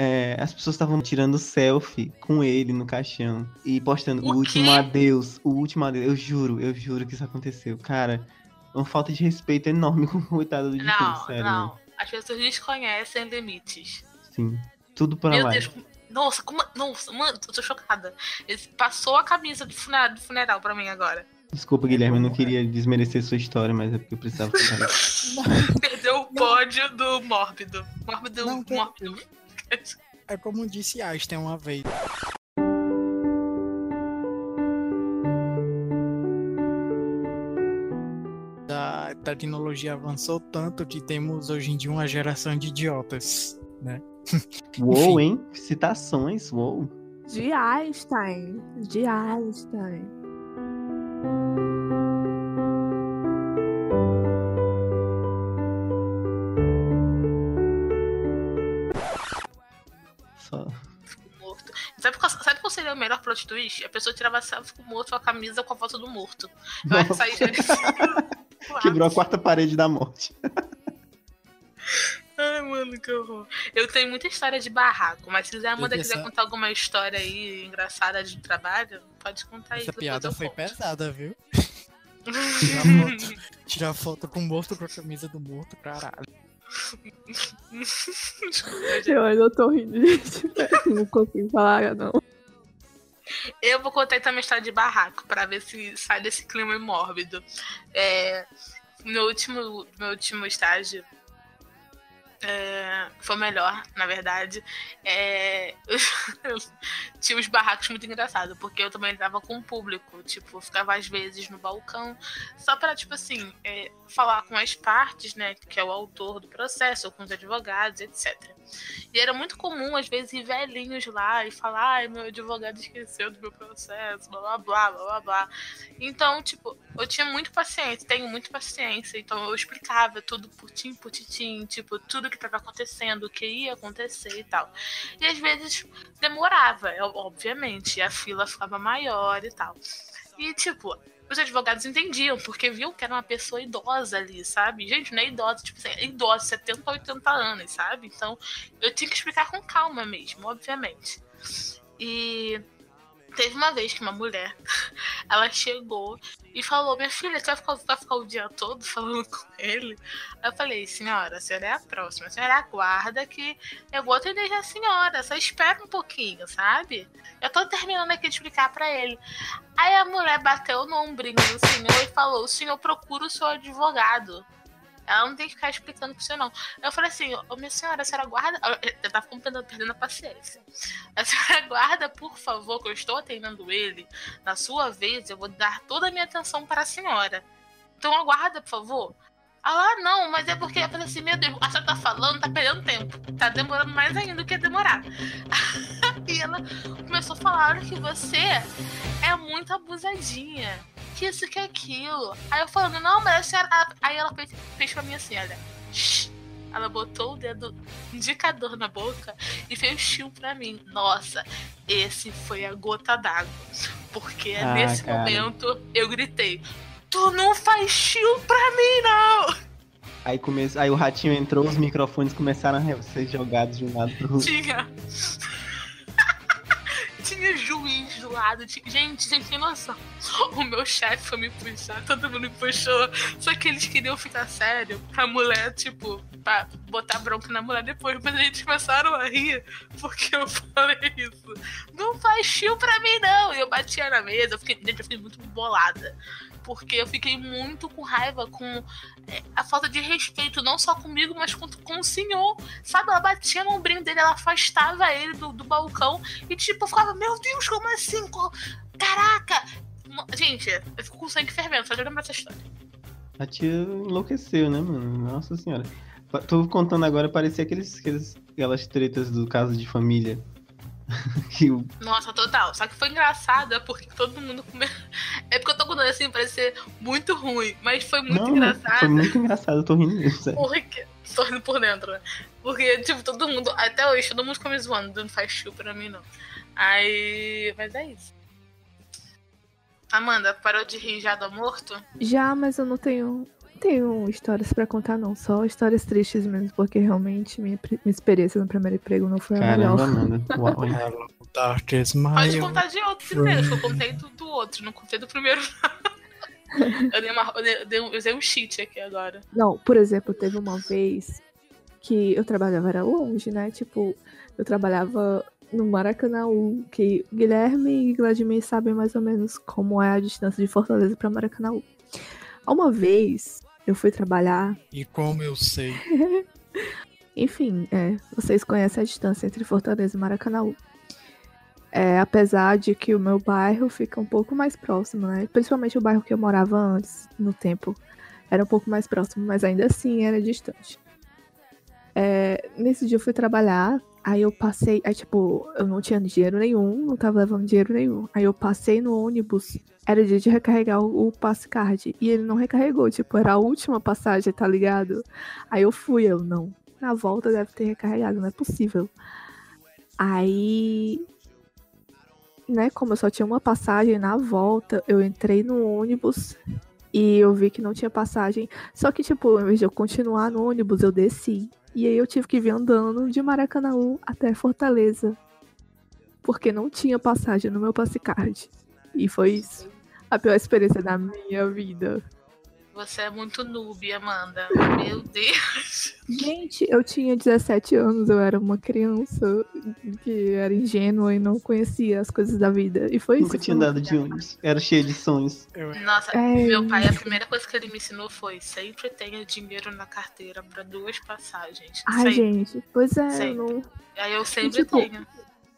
É, as pessoas estavam tirando selfie com ele no caixão e postando o, O último adeus, o último adeus. Eu juro, eu juro que isso aconteceu. Cara, uma falta de respeito enorme com o coitado do Não, sério. não. As pessoas desconhecem limites. Sim. Tudo por Meu lá. Deus. Nossa, como. Nossa, mano, eu tô chocada. Ele passou a camisa do funeral, do funeral pra mim agora. Desculpa, Guilherme, eu não queria desmerecer sua história, mas é porque eu precisava. Perdeu o pódio do mórbido. Mórbido, Não, que- mórbido. É como disse Einstein uma vez. A tecnologia avançou tanto que temos hoje em dia uma geração de idiotas, né? Uou, hein? Citações, uou. De Einstein. De Einstein. Sabe qual, sabe qual seria o melhor plot twist? A pessoa tirava selfie com o morto, a camisa com a foto do morto. Nossa, sair já quebrou a quarta parede da morte. Ai, mano, que horror. Eu tenho muita história de barraco, mas se a Amanda Essa- quiser contar alguma história aí engraçada de trabalho, pode contar aí. Essa que piada eu foi conto. pesada, viu? Tirar foto, tirar foto com o morto com a camisa do morto, caralho. Eu ainda tô rindo, gente. Não consigo falar, não. Eu vou contar então uma história de barraco pra ver se sai desse clima mórbido. É, no último, meu último estágio é, foi melhor, na verdade. É, tinha uns barracos muito engraçados, porque eu também entrava com o público, tipo, ficava às vezes no balcão, só pra, tipo assim, é, falar com as partes, né, que é o autor do processo, ou com os advogados, etc. E era muito comum, às vezes, ir velhinhos lá e falar, ai, meu advogado esqueceu do meu processo, blá blá blá blá blá. Então, tipo, eu tinha muito paciência, tenho muito paciência, então eu explicava tudo por tim, por titim, tipo, tudo que estava acontecendo, o que ia acontecer e tal. E às vezes demorava, obviamente, a fila ficava maior e tal. E, tipo, os advogados entendiam, porque viam que era uma pessoa idosa ali, sabe? Gente, não é idosa, tipo é idosa, 70, 80 anos, sabe? Então, eu tinha que explicar com calma mesmo, obviamente. E teve uma vez que uma mulher, ela chegou e falou, minha filha, você vai ficar, vai ficar o dia todo falando com ele? Eu falei, senhora, a senhora é a próxima, a senhora aguarda que eu vou atender a senhora, só espera um pouquinho, sabe? Eu tô terminando aqui de explicar pra ele. Aí a mulher bateu no ombrinho do senhor e falou, o senhor procura o seu advogado. Ela não tem que ficar explicando pro senhor, não. Eu falei assim, ô minha senhora, a senhora guarda. Eu tava perdendo, perdendo a paciência. A senhora guarda, por favor, que eu estou atendendo ele. Na sua vez, eu vou dar toda a minha atenção para a senhora. Então aguarda, por favor. Ah, não, mas é porque eu falei assim, meu Deus, a senhora tá falando, tá perdendo tempo. Tá demorando mais ainda do que demorar. e ela começou a falar, que você é muito abusadinha. Que isso, que aquilo. Aí eu falando, não, mas a senhora. Aí ela fez, fez pra mim assim, olha. Shh. Ela botou o dedo indicador na boca e fez chill pra mim. Nossa, esse foi a gota d'água. Porque Ah, nesse cara. momento eu gritei: Tu não faz chill pra mim, não! Aí, come... aí o ratinho entrou, os microfones começaram a ser jogados de um lado pro outro. Tinha. Tinha juiz do lado. Tinha... Gente, vocês têm noção. O meu chefe foi me puxar, todo mundo me puxou. Só que eles queriam ficar sério pra mulher, tipo, pra botar bronca na mulher depois. Mas eles começaram a rir porque eu falei isso. Não faz chill pra mim, não. E eu batia na mesa. Eu fiquei, eu fiquei muito bolada porque eu fiquei muito com raiva com é, a falta de respeito, não só comigo, mas com, com o senhor. Sabe, ela batia no ombrinho dele, ela afastava ele do, do balcão e, tipo, eu ficava, meu Deus, como assim? Caraca! Gente, eu fico com sangue fervendo, só lembrar essa história. A tia enlouqueceu, né, mano? Nossa senhora. Tô contando agora, parecia aqueles, aqueles, aquelas tretas do caso de família. eu... Nossa, total. Só que foi engraçado, porque todo mundo come... É porque eu tô contando assim, parece ser muito ruim, mas foi muito Não, engraçado. Foi muito engraçado, eu tô rindo mesmo, sério. Porque... Tô rindo por dentro, né? Porque, tipo, todo mundo, até hoje, todo mundo fica me zoando, não faz chill pra mim, não. Aí. Mas é isso. Amanda, parou de rir já do morto? Já, mas eu não tenho tenho histórias pra contar, não. Só histórias tristes mesmo, porque realmente minha, minha experiência no primeiro emprego não foi a Caramba, melhor. Amanda. Uau, hein? Pode contar de outro primeiro, que eu contei do, do outro, não contei do primeiro. eu, dei uma, eu, dei, eu dei um, um cheat aqui agora. Não, por exemplo, teve uma vez que eu trabalhava, era longe, né? Tipo, eu trabalhava no Maracanã, que Guilherme e Vladimir sabem mais ou menos como é a distância de Fortaleza para Maracanã. Uma vez eu fui trabalhar. E como eu sei. Enfim, é, vocês conhecem a distância entre Fortaleza e Maracanã. É, apesar de que o meu bairro fica um pouco mais próximo, né? Principalmente o bairro que eu morava antes, no tempo. Era um pouco mais próximo, mas ainda assim era distante. É, nesse dia eu fui trabalhar, aí eu passei, aí tipo, eu não tinha dinheiro nenhum, não tava levando dinheiro nenhum. Aí eu passei no ônibus, era dia de recarregar o, passe card, e ele não recarregou, tipo, era a última passagem, tá ligado? Aí eu fui, eu não. Na volta deve ter recarregado, não é possível. Aí né, como eu só tinha uma passagem na volta, eu entrei no ônibus e eu vi que não tinha passagem. Só que, tipo, ao invés de eu continuar no ônibus, eu desci. E aí eu tive que vir andando de Maracanãú até Fortaleza. Porque não tinha passagem no meu passecard. E foi isso. A pior experiência da minha vida. Você é muito noob, Amanda. Meu Deus. Gente, eu tinha 17 anos, eu era uma criança que era ingênua e não conhecia as coisas da vida. E foi Nunca isso. tinha andado de ônibus. Era cheio de sonhos. Nossa, É. meu pai, a primeira coisa que ele me ensinou foi sempre tenha dinheiro na carteira pra duas passagens. Ai, Sempre. gente, pois é, eu Sempre. não. Aí eu sempre tipo, tenho.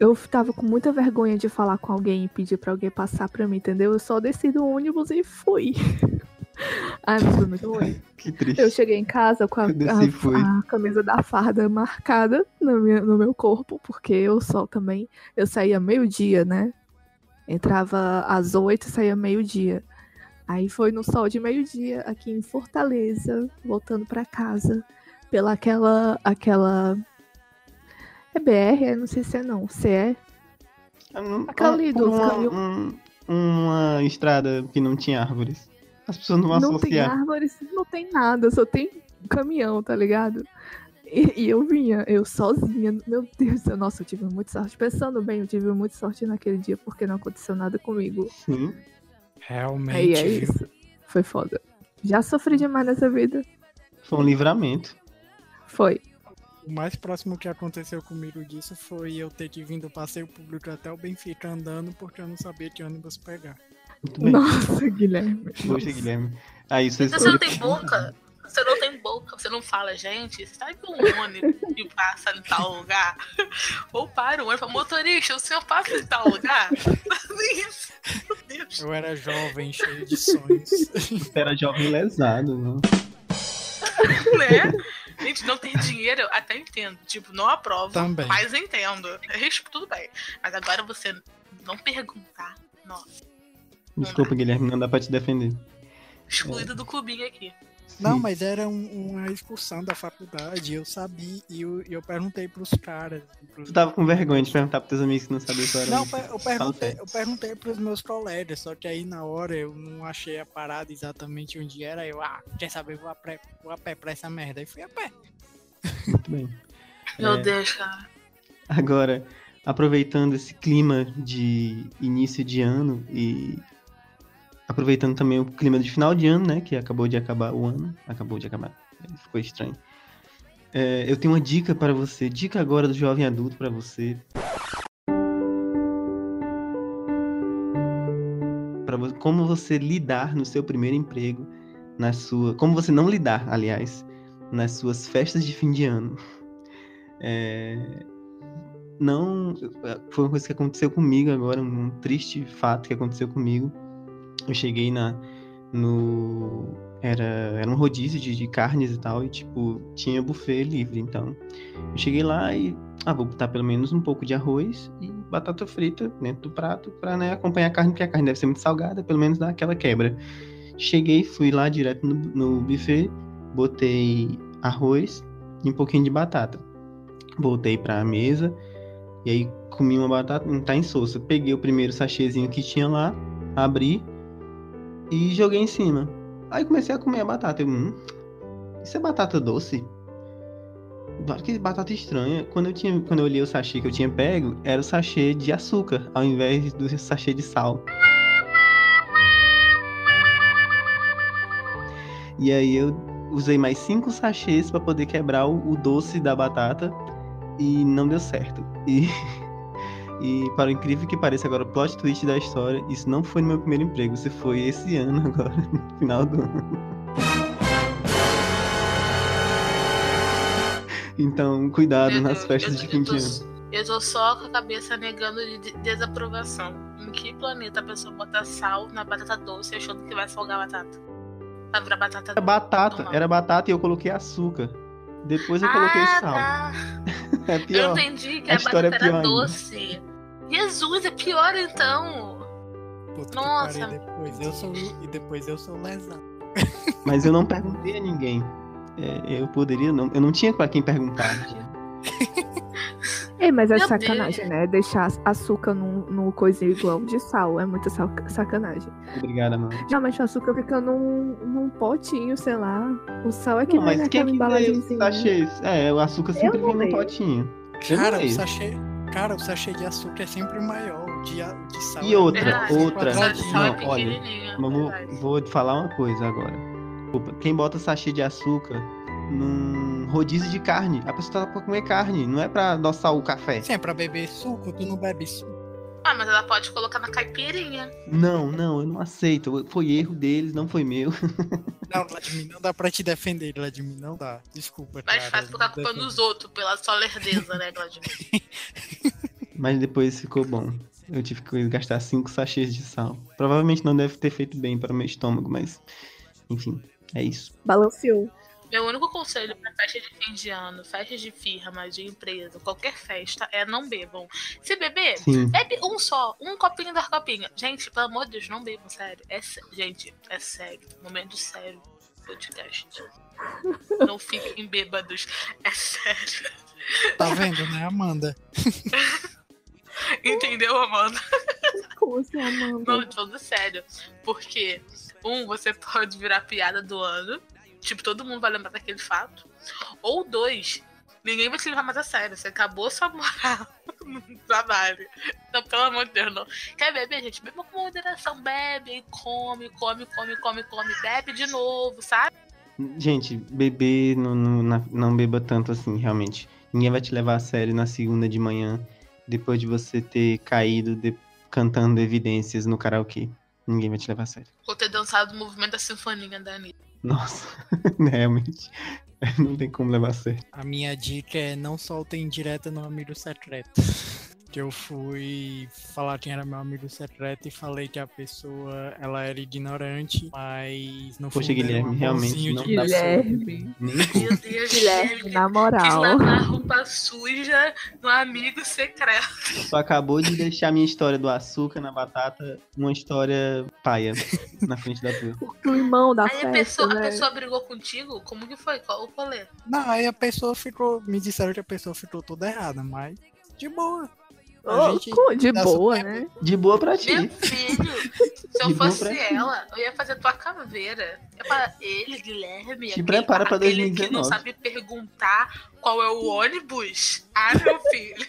Eu tava com muita vergonha de falar com alguém e pedir pra alguém passar pra mim, entendeu? Eu só desci do ônibus e fui. Ai, mas foi muito ruim. Que triste. Eu cheguei em casa com a, a- a camisa da farda marcada no, minha- no meu corpo, porque eu só também. Eu saía meio-dia, né? Entrava às oito e saía meio-dia. Aí foi no sol de meio-dia, aqui em Fortaleza, voltando pra casa, pela aquela. aquela. É BR? Eu não sei se é não. Se é. Aquela ali dos uma, um- uma estrada que não tinha árvores. As pessoas não vão não tem associar. árvores, não tem nada, só tem caminhão, tá ligado? E, e eu vinha, eu sozinha, meu Deus, do nossa, eu tive muita sorte. Pensando bem, eu tive muita sorte naquele dia porque não aconteceu nada comigo. Sim. Realmente. Aí é isso. Foi foda. Já sofri demais nessa vida. Foi um livramento. Foi. O mais próximo que aconteceu comigo disso foi eu ter que vir do passeio público até o Benfica andando porque eu não sabia que ônibus pegar. Muito bem. Nossa, Guilherme. Poxa, Guilherme. Aí vocês Você não tem boca? Você não tem boca, você não fala, gente, sabe um ônibus que passa em tal lugar? Ou para o ônibus, fala, motorista, o senhor passa em tal lugar? Meu Deus. Eu era jovem, cheio de sonhos. era jovem lesado, não? Né? Gente, não tem dinheiro, eu até entendo. Tipo, não aprovo, Também. mas entendo. Risco, tudo bem. Mas agora você não perguntar, nossa, Desculpa, Guilherme, não dá pra te defender. excluído do clubinho aqui. Não, mas era um- uma expulsão da faculdade, eu sabia, e eu, eu perguntei pros caras. pros- Tu tava com vergonha de perguntar pros teus amigos que não sabiam qual era. Não, eu perguntei, eu perguntei pros meus colegas, só que aí na hora eu não achei a parada exatamente onde era. Eu, ah, quer saber, vou a pé, vou a pé pra essa merda. Aí fui a pé. Muito bem. Meu É. Deus, cara. Agora, aproveitando esse clima de início de ano e aproveitando também o clima de final de ano, né? Que acabou de acabar o ano. Acabou de acabar. Ficou estranho. É, eu tenho uma dica para você. Dica agora do jovem adulto para você. Para como você lidar no seu primeiro emprego, na sua, como você não lidar, aliás, nas suas festas de fim de ano. É, não foi uma coisa que aconteceu comigo agora, um triste fato que aconteceu comigo. Eu cheguei na no era era um rodízio de, de carnes e tal e tipo tinha buffet livre, então eu cheguei lá e ah, vou botar pelo menos um pouco de arroz e batata frita dentro do prato para né, acompanhar a carne, porque a carne deve ser muito salgada, pelo menos dar aquela quebra. Cheguei, fui lá direto no, no buffet, botei arroz e um pouquinho de batata. Voltei para a mesa e aí comi uma batata, não tá insossa. Peguei o primeiro sachêzinho que tinha lá, abri e joguei em cima. Aí comecei a comer a batata. Eu, hum, isso é batata doce? Que batata estranha. Quando eu, tinha, quando eu olhei o sachê que eu tinha pego, era o sachê de açúcar, ao invés do sachê de sal. E aí eu usei mais cinco sachês para poder quebrar o, o doce da batata e não deu certo. E, e para o incrível que pareça agora, o plot twist da história, isso não foi no meu primeiro emprego, isso foi esse ano agora, no final do ano. Então, cuidado Eu- nas eu- festas eu- de eu fim de ano. Eu tô só com a cabeça negando de de- desaprovação. Em que planeta a pessoa bota sal na batata doce achando que vai salgar a batata? Vai virar batata Era batata, normal. era batata e eu coloquei açúcar. Depois eu coloquei ah, sal. Tá. É Eu pior. entendi que A a, batata é era doce. Jesus, é pior então. Puta que Nossa. pariu, depois eu sou e depois eu sou lesado. Mas eu não perguntei a ninguém. É, eu poderia, não, eu não tinha pra quem perguntar. Ei, mas é Meu sacanagem, né? Deixar açúcar num, num coisinho igual de sal. É muita sal- sacanagem. Obrigada, mano. Geralmente o açúcar fica num, num potinho, sei lá. O sal é que Não, vai mas naquela que embalagenzinha. os sachês? É, o açúcar sempre vem no leio. potinho. Cara, o sachê, cara, o sachê de açúcar é sempre maior. O de, o de sal E é outra, Verdade. outra. Sal é Não, olha. Mas vou, te falar uma coisa agora. Opa, quem bota sachê de açúcar num rodízio de carne, a pessoa tá pra comer carne, não é pra adoçar o café. Sim, é pra beber suco, tu não bebe suco. Ah, mas ela pode colocar na caipirinha. Não, não, eu não aceito. Foi erro deles, não foi meu. Não, Vladimir, não dá pra te defender, Vladimir, não dá. Desculpa, Mais cara. fácil colocar a culpa nos outros pela sua lerdeza, né, Vladimir? Mas depois ficou bom. Eu tive que gastar cinco sachês de sal. Provavelmente não deve ter feito bem para o meu estômago, mas enfim, é isso. Balanceou. Meu único conselho pra festa de fim de ano, festa de firma, de empresa, qualquer festa, é não bebam. Se beber, Sim. bebe um só, um copinho da copinha. Gente, pelo amor de Deus, não bebam, sério. É Gente, é sério. Momento sério. Podcast. Não fiquem bêbados. É sério. Tá vendo, né, Amanda? Entendeu, Amanda? Como assim, Amanda? Não, falando sério. Porque, um, você pode virar piada do ano. Tipo, todo mundo vai lembrar daquele fato. Ou dois, ninguém vai te levar mais a sério. Você acabou sua moral no trabalho. Então, pelo amor de Deus, não. Quer beber, gente? Beba com moderação. Bebe come, come, come, come, come. Bebe de novo, sabe? Gente, beber não, não, não beba tanto assim, realmente. Ninguém vai te levar a sério na segunda de manhã, depois de você ter caído de- cantando evidências no karaokê. Ninguém vai te levar a sério. Ou ter dançado o movimento da sinfonia da Anitta. Nossa, realmente. Não tem como levar a sério. A minha dica é não soltem direta no amigo secreto. Que eu fui falar quem era meu amigo secreto e falei que a pessoa ela era ignorante, mas no Poxa, Guilherme, um realmente não de dá pessoa. Guilherme. Nem Meu Deus, Guilherme, na Quis moral. lavar roupa suja no amigo secreto. Tu acabou de deixar a minha história do açúcar na batata uma história paia na frente da tua. O climão da Aí a festa, pessoa, a né? pessoa brigou contigo? Como que foi? Qual o rolê? Não, aí a pessoa ficou. Me disseram que a pessoa ficou toda errada, mas de boa. A Ô, gente de boa, super- né? De boa pra ti. Meu filho, se eu De fosse ela, eu ia fazer tua caveira. Eu ia falar, ele, Guilherme, Te aquele- prepara pra aquele que 2019. não sabe perguntar qual é o ônibus. Ah, meu filho.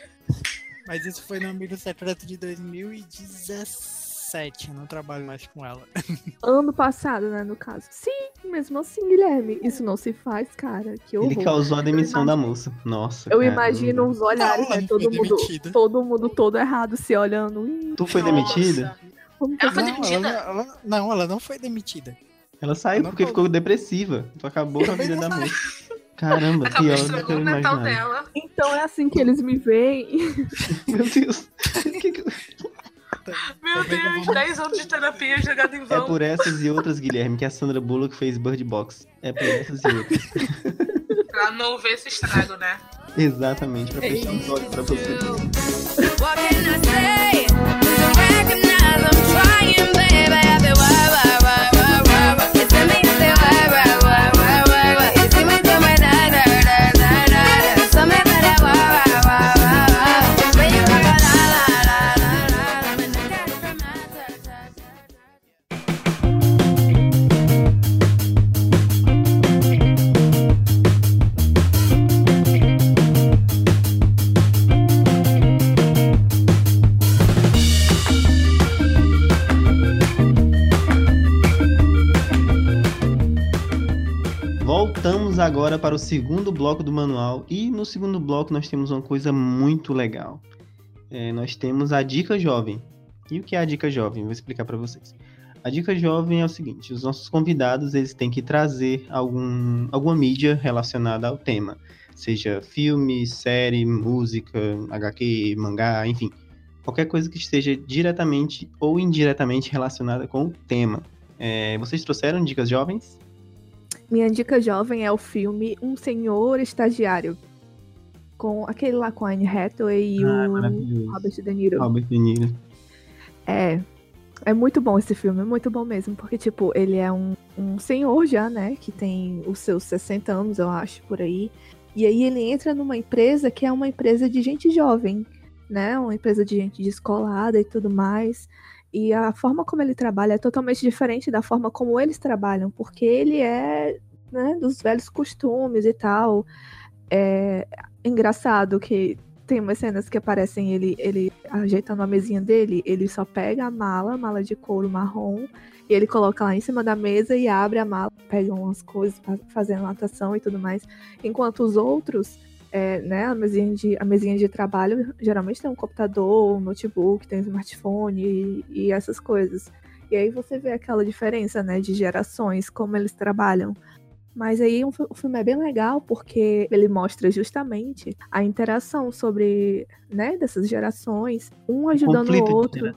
Mas isso foi no amigo secreto de 2017. Eu não trabalho mais com ela. Ano passado, né, no caso. Sim, mesmo assim, Guilherme. Isso não se faz, cara. Que horror. Ele causou a demissão da moça. Nossa. Eu cara. imagino os olhares, Não, ela né? Todo mundo, demitida. todo mundo todo errado se olhando. Tu foi Nossa. demitida? Ela foi não, demitida? Ela, ela- não, ela não foi demitida. Ela saiu porque foi. ficou depressiva. Tu acabou com a vida da moça. Caramba, Acabou pior do que eu imaginava. dela. Então é assim que eles me veem. Meu Deus. Que que- Meu Também não Deus, vou- 10 anos de terapia jogado em É vão. por essas e outras, Guilherme, que a Sandra Bullock fez Bird Box. É por essas e outras. Pra não ver esse estrago, né? Exatamente, pra fechar os olhos pra você. What can I say? Voltamos agora para o segundo bloco do manual. E no segundo bloco nós temos uma coisa muito legal. É, nós temos a dica jovem. E o que é a dica jovem? Vou explicar para vocês. A dica jovem é o seguinte: os nossos convidados eles têm que trazer algum, alguma mídia relacionada ao tema, seja filme, série, música, HQ, mangá, enfim, qualquer coisa que esteja diretamente ou indiretamente relacionada com o tema. É, vocês trouxeram dicas jovens? Minha dica jovem é o filme Um Senhor Estagiário. Com aquele lá com a Anne Hathaway e Ah, o. Robert De Niro. Robert De Niro. É. É muito bom esse filme, é muito bom mesmo. Porque, tipo, ele é um, um senhor já, né? Que tem os seus 60 anos, eu acho, por aí. E aí ele entra numa empresa que é uma empresa de gente jovem, né? Uma empresa de gente descolada e tudo mais. E a forma como ele trabalha é totalmente diferente da forma como eles trabalham, porque ele é né, dos velhos costumes e tal. É engraçado que tem umas cenas que aparecem ele, ele ajeitando a mesinha dele, ele só pega a mala, mala de couro marrom, e ele coloca lá em cima da mesa e abre a mala, pega umas coisas pra fazer anotação e tudo mais. Enquanto os outros, é, né, a mesinha, de, a mesinha de trabalho geralmente tem um computador, um notebook, tem um smartphone e, e essas coisas. E aí você vê aquela diferença, né, de gerações, como eles trabalham. Mas aí um o filme é bem legal porque ele mostra justamente a interação sobre, né, dessas gerações, um ajudando Conflito o de outro.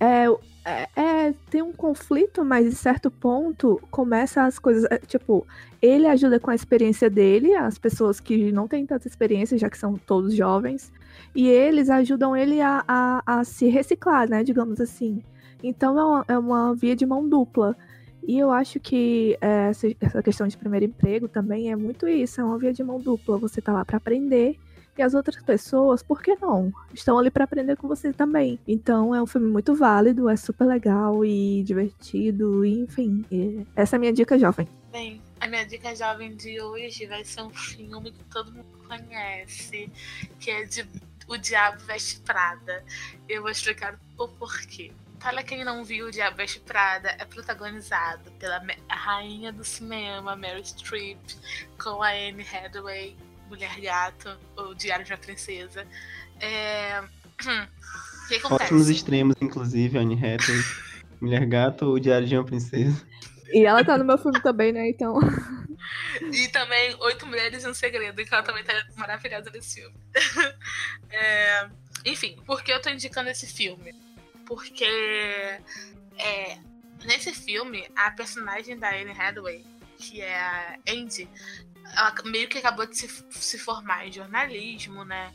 É, é, é, tem um conflito, mas em certo ponto começa as coisas. é, tipo, ele ajuda com a experiência dele, as pessoas que não têm tanta experiência, já que são todos jovens, e eles ajudam ele a, a, a se reciclar, né? Digamos assim. Então é uma, é uma via de mão dupla. E eu acho que é, essa, questão de primeiro emprego também é muito isso, é uma via de mão dupla. Você tá lá para aprender e as outras pessoas, por que não? Estão ali para aprender com você também. Então é um filme muito válido, é super legal e divertido, e, enfim. e essa é a minha dica jovem. Bem, a minha dica jovem de hoje vai ser um filme que todo mundo conhece, que é de O Diabo Veste Prada. Eu vou explicar o porquê. Para quem não viu, O Diabo Veste Prada é protagonizado pela rainha do cinema, Meryl Streep, com a Anne Hathaway, Mulher Gato, ou Diário de uma Princesa. É... O que acontece? Ótimos extremos, inclusive, Anne Hathaway, Mulher Gato ou Diário de uma Princesa. E ela tá no meu filme também, né? Então. E também Oito Mulheres e um Segredo, que ela também tá maravilhosa nesse filme. É, Enfim, por que eu tô indicando esse filme? Porque é, nesse filme, a personagem da Anne Hathaway, que é a Andy, ela meio que acabou de se, se formar em jornalismo, né?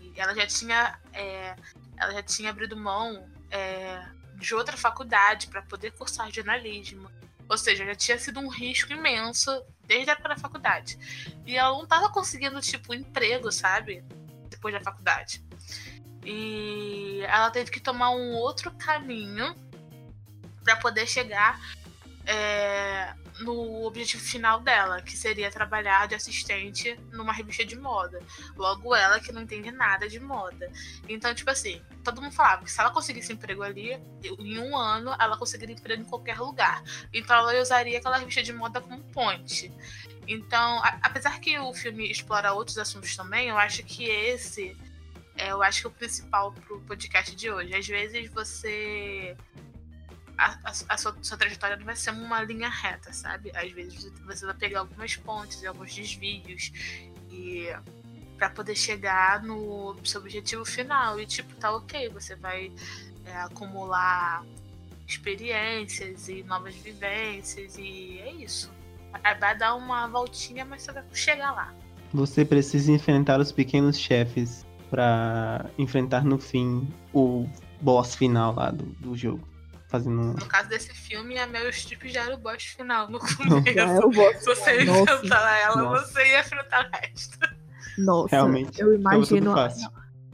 E ela já tinha, é, ela já tinha abrido mão é, de outra faculdade para poder cursar jornalismo. Ou seja, já tinha sido um risco imenso desde a época da faculdade. E ela não estava conseguindo, tipo, emprego, sabe? Depois da faculdade. E ela teve que tomar um outro caminho para poder chegar é, no objetivo final dela, que seria trabalhar de assistente numa revista de moda. Logo, ela que não entende nada de moda. Então, tipo assim, todo mundo falava que se ela conseguisse emprego ali, em um ano ela conseguiria emprego em qualquer lugar. Então, ela usaria aquela revista de moda como ponte. Então, a, apesar que o filme explora outros assuntos também, eu acho que esse eu acho que é o principal pro podcast de hoje. Às vezes você. A, a, a sua, sua, trajetória não vai ser uma linha reta, sabe? Às vezes você vai pegar algumas pontes e alguns desvios e para poder chegar no seu objetivo final. E tipo, tá ok, você vai é, acumular experiências e novas vivências e é isso. Vai dar uma voltinha, mas você vai chegar lá. Você precisa enfrentar os pequenos chefes para enfrentar no fim o boss final lá do, do jogo. Fazendo... No caso desse filme, a Meryl Streep já era o boss final no começo. Já é o boss. Se você ia enfrentar ela, Nossa. você ia enfrentar o resto. Nossa, Realmente, eu imagino.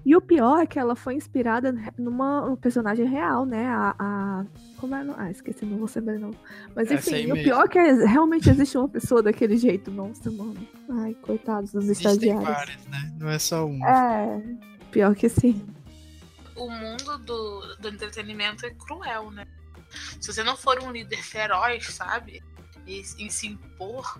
E o pior é que ela foi inspirada numa um personagem real, né? A, a... Como é? Ah, esqueci, não vou saber não. Mas enfim, o pior é que é, realmente existe uma pessoa daquele jeito. Nossa, mano. Ai, coitados dos Existem estagiários. várias, né? Não é só um. É, pior que sim. O mundo do, do entretenimento é cruel, né? Se você não for um líder feroz, sabe? E, e se impor,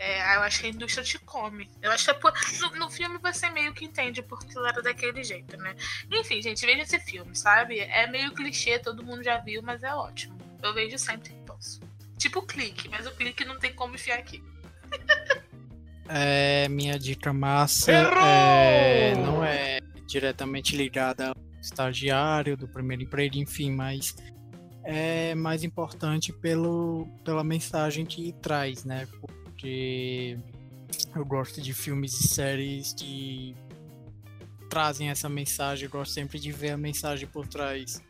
é, eu acho que a indústria te come. Eu acho que é por... no, no, filme você meio que entende porque ela era daquele jeito, né? Enfim, gente, veja esse filme, sabe? É meio clichê, todo mundo já viu, mas é ótimo. Eu vejo sempre que posso. Tipo o clique, mas o clique não tem como enfiar aqui. é, minha dica massa é, não é diretamente ligada ao estagiário do primeiro emprego, enfim, mas é mais importante pelo, pela mensagem que traz, né? Porque eu gosto de filmes e séries que trazem essa mensagem. Eu gosto sempre de ver a mensagem por trás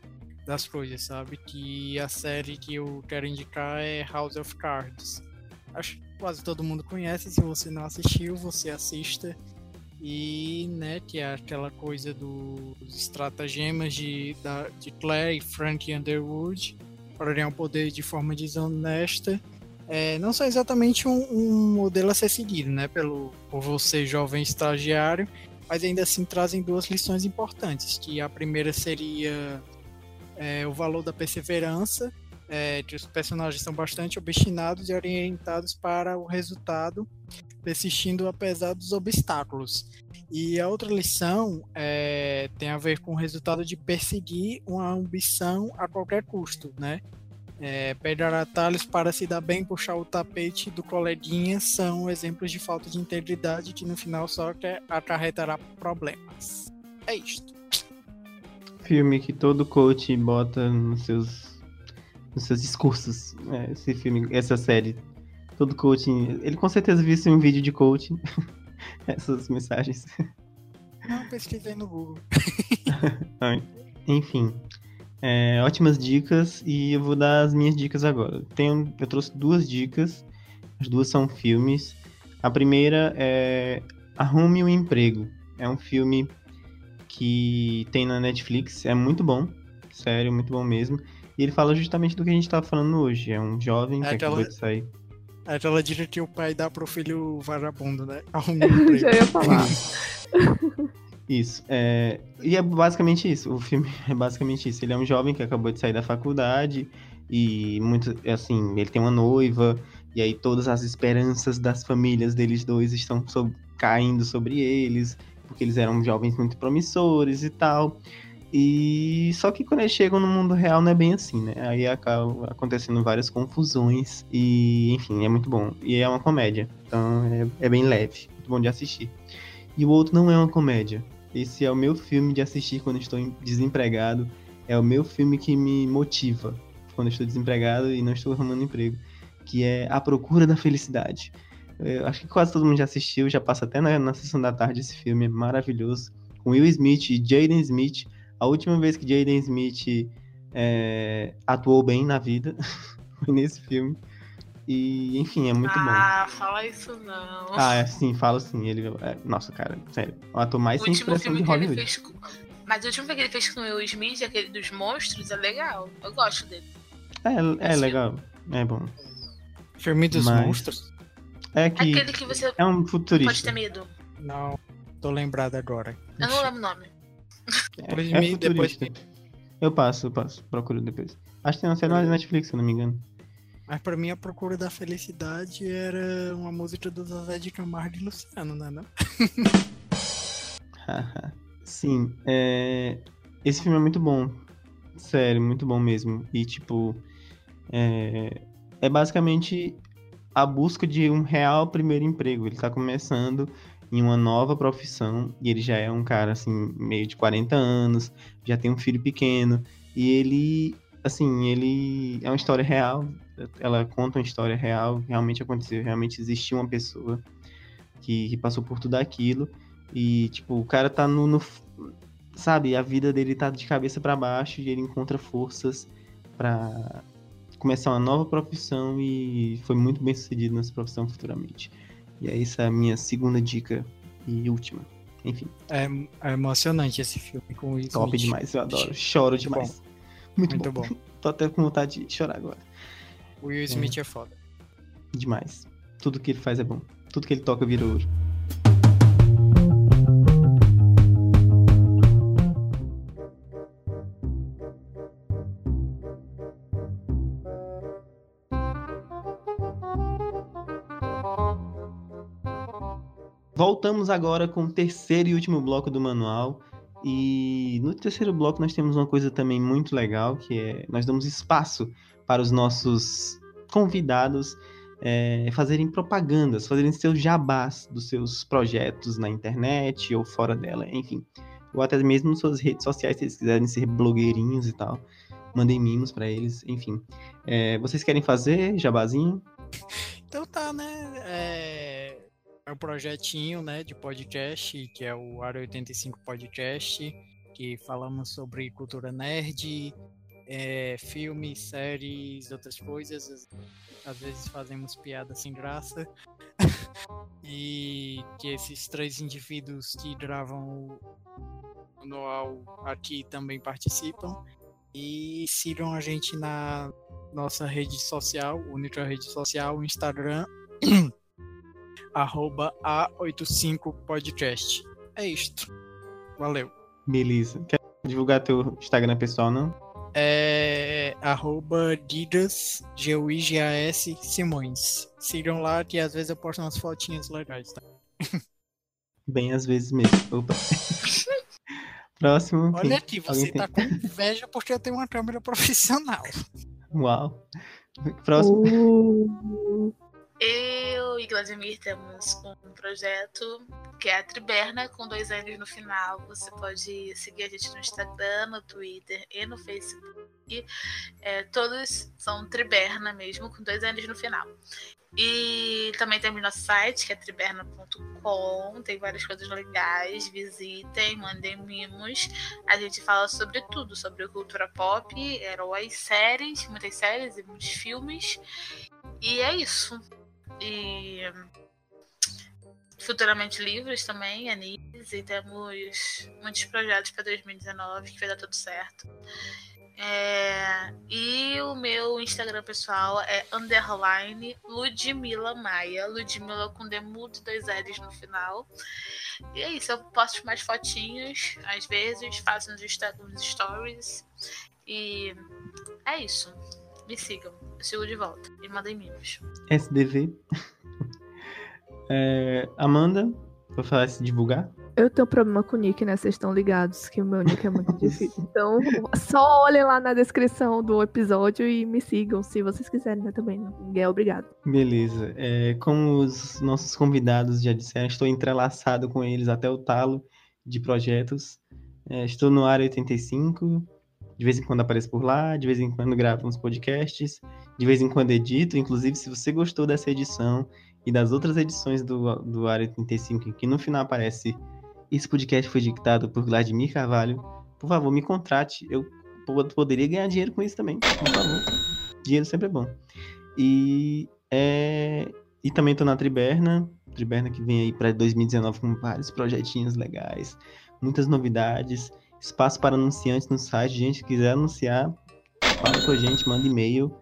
das coisas, sabe? Que a série que eu quero indicar é House of Cards. Acho que quase todo mundo conhece. Se você não assistiu, você assista. E, né, que é aquela coisa dos estratagemas de, da, de Claire e Frank Underwood para ganhar o poder de forma desonesta é, não são exatamente um, um, modelo a ser seguido, né, pelo, por você jovem estagiário, mas ainda assim trazem duas lições importantes, que a primeira seria é, o valor da perseverança, é, que os personagens são bastante obstinados e orientados para o resultado, persistindo apesar dos obstáculos. E a outra lição é, tem a ver com o resultado de perseguir uma ambição a qualquer custo, né? É, pegar atalhos para se dar bem, puxar o tapete do coleguinha são exemplos de falta de integridade que no final só acarretará problemas. É isto. Filme que todo coach bota nos seus, nos seus discursos. É, esse filme, essa série. Todo coach. Ele com certeza viu um vídeo de coaching. Essas mensagens. Não, pesquisei no Google. Enfim. É, ótimas dicas e eu vou dar as minhas dicas agora. Tenho, eu trouxe duas dicas, as duas são filmes. A primeira é Arrume um Emprego. É um filme que tem na Netflix, é muito bom, sério, muito bom mesmo. E ele fala justamente do que a gente estava falando hoje. É um jovem é que aquela, acabou de sair. É aquela dica que o pai dá pro filho vagabundo, né? Arrume um emprego. Já ia falar. Isso. É... E é basicamente isso. O filme é basicamente isso. Ele é um jovem que acabou de sair da faculdade e muito assim, ele tem uma noiva e aí todas as esperanças das famílias deles dois estão sob... caindo sobre eles, porque eles eram jovens muito promissores e tal. E só que quando eles chegam no mundo real não é bem assim, né? Aí acaba acontecendo várias confusões e, enfim, é muito bom. E é uma comédia, então é, é bem leve, muito bom de assistir. E o outro não é uma comédia, esse é o meu filme de assistir quando estou desempregado. É o meu filme que me motiva quando estou desempregado e não estou arrumando emprego, que é A Procura da Felicidade. Eu acho que quase todo mundo já assistiu, já passa até na, na sessão da tarde esse filme, é maravilhoso. Com Will Smith e Jaden Smith. A última vez que Jaden Smith é, atuou bem na vida foi nesse filme. E, enfim, é muito ah, bom. Ah, fala isso não. Ah, é, sim, falo sim. Ele, é, nossa, cara, sério. O ator mais o sem último expressão filme de que ele Hollywood. fez com... Mas o último filme que ele fez com o Will Smith, aquele dos monstros, é legal. Eu gosto dele. É, é legal. É bom. Filme dos Mas- monstros? É que Aquele que você é um pode ter futurista. medo. Não, tô lembrado agora. Eu não lembro o nome. Depois É, é me- depois futurista. Eu passo, eu passo. Procuro depois. Acho que tem uma série na Netflix, se eu não me engano. Mas pra mim a procura da felicidade era uma música do Zezé de Camargo e Luciano, né? Não? Sim, é... esse filme é muito bom. Sério, muito bom mesmo. E, tipo, é... é basicamente a busca de um real primeiro emprego. Ele tá começando em uma nova profissão e ele já é um cara, assim, meio de 40 anos, já tem um filho pequeno. E ele, assim, ele é uma história real. Ela conta uma história real, realmente aconteceu, realmente existiu uma pessoa que, que passou por tudo aquilo. E, tipo, o cara tá no, no- Sabe, a vida dele tá de cabeça pra baixo e ele encontra forças pra começar uma nova profissão e foi muito bem sucedido nessa profissão futuramente. E é essa a minha segunda dica e última. Enfim, É, é emocionante esse filme com o top demais, eu adoro. Choro demais. Muito, Muito bom. bom. Tô até com vontade de chorar agora. O Will Smith é foda. Demais. Tudo que ele faz é bom. Tudo que ele toca vira ouro. Voltamos agora com o terceiro e último bloco do manual. E no terceiro bloco nós temos uma coisa também muito legal, que é nós damos espaço para os nossos convidados é, fazerem propagandas, fazerem seus jabás dos seus projetos na internet ou fora dela, enfim. Ou até mesmo nas suas redes sociais, se eles quiserem ser blogueirinhos e tal. Mandem mimos para eles, enfim. É, vocês querem fazer jabazinho? Então tá, né? É, é um projetinho, né, de podcast, que é o Área 85 Podcast, que falamos sobre cultura nerd, é, filmes, séries, outras coisas. Às- vezes fazemos piadas sem graça. e que esses três indivíduos que gravam o manual aqui também participam. E sigam a gente na nossa rede social, única rede social, Instagram, arroba A85podcast. É isto. Valeu. Beleza. Quer divulgar teu Instagram pessoal, não? É arroba Gigas, G-U-I-G-A-S, Simões. Sigam lá que às vezes eu posto umas fotinhas legais, tá? Bem às vezes mesmo. Opa. Próximo. Olha aqui, você tem- tá com inveja porque eu tenho uma câmera profissional. Uau. Próximo. Uh, Eu e Vladimir temos um projeto que é a Triberna, com dois N's no final. Você pode seguir a gente no Instagram, no Twitter e no Facebook. É, todos são Triberna mesmo, com dois N's no final. E também temos nosso site, que é triberna.com. Tem várias coisas legais. Visitem, mandem mimos. A gente fala sobre tudo, sobre cultura pop, heróis, séries, muitas séries e muitos filmes. E é isso. E futuramente livros também, Anis, e temos muitos projetos para 2019 que vai dar tudo certo. É, e o meu Instagram pessoal é underline Ludmila Maia, Ludmila com demudo e dois L's no final. E é isso, eu posto mais fotinhos, às vezes, faço uns stories. E é isso. Me sigam, eu sigo de volta e mandem mimos. SDV. É, Amanda, vou falar se divulgar. eu tenho problema com o nick, né? Vocês estão ligados que o meu nick é muito difícil. Então, só olhem lá na descrição do episódio e me sigam, se vocês quiserem, né? Também. Ninguém é obrigado. Beleza. É, como os nossos convidados já disseram, estou entrelaçado com eles até o talo. de projetos. É, estou no Área 85, de vez em quando apareço por lá, de vez em quando gravo uns podcasts, de vez em quando edito. Inclusive, se você gostou dessa edição e das outras edições do, do Área 85, que no final aparece esse podcast foi dictado por Vladimir Carvalho, por favor, me contrate. Eu poderia ganhar dinheiro com isso também, por favor. Dinheiro sempre é bom. E, é, e também tô na Triberna, Triberna que vem aí para 2019 com vários projetinhos legais, muitas novidades, espaço para anunciantes no site, gente que quiser anunciar, fala com a gente, manda e-mail.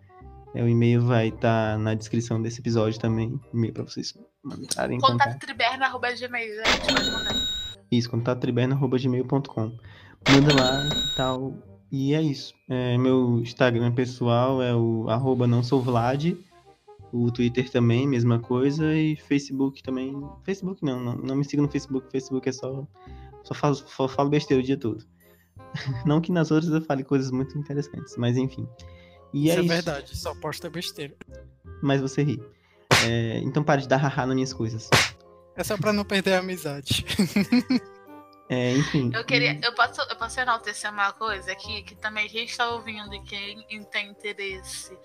É, o e-mail vai estar tá na descrição desse episódio também, e-mail para vocês mandarem contato. triberna.gmail, gente, pode mandar. Isso, contato.triberna.gmail.com. Manda lá e tal. E é isso. É, meu Instagram pessoal é o arroba não sou Vlad. O Twitter também, mesma coisa. E Facebook também. Facebook não, não, não me siga no Facebook. Facebook é só. Só falo, só falo besteira o dia todo. não que nas outras eu fale coisas muito interessantes, mas enfim. E isso é, é isso. verdade, só posta besteira. Mas você ri. É, então pare de dar haha nas minhas coisas. É só pra não perder a amizade. É, enfim. Eu queria. Eu posso, eu posso enaltecer uma coisa aqui, que também quem está ouvindo e quem tem interesse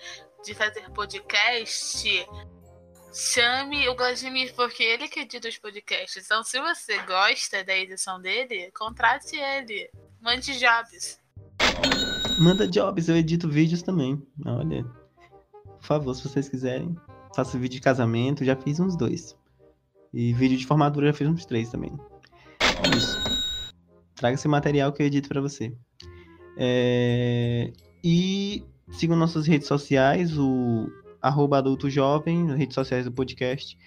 de fazer podcast, chame o Vladimir, porque ele que edita os podcasts. Então, se você gosta da edição dele, contrate ele. Mande jobs. Manda jobs, eu edito vídeos também. Olha. Por favor, se vocês quiserem. Faço vídeo de casamento, já fiz uns dois. E vídeo de formatura já fiz uns três também. Isso. Traga esse material que eu edito para você. É... E sigam nossas redes sociais, o arroba adulto jovem, nas redes sociais do podcast,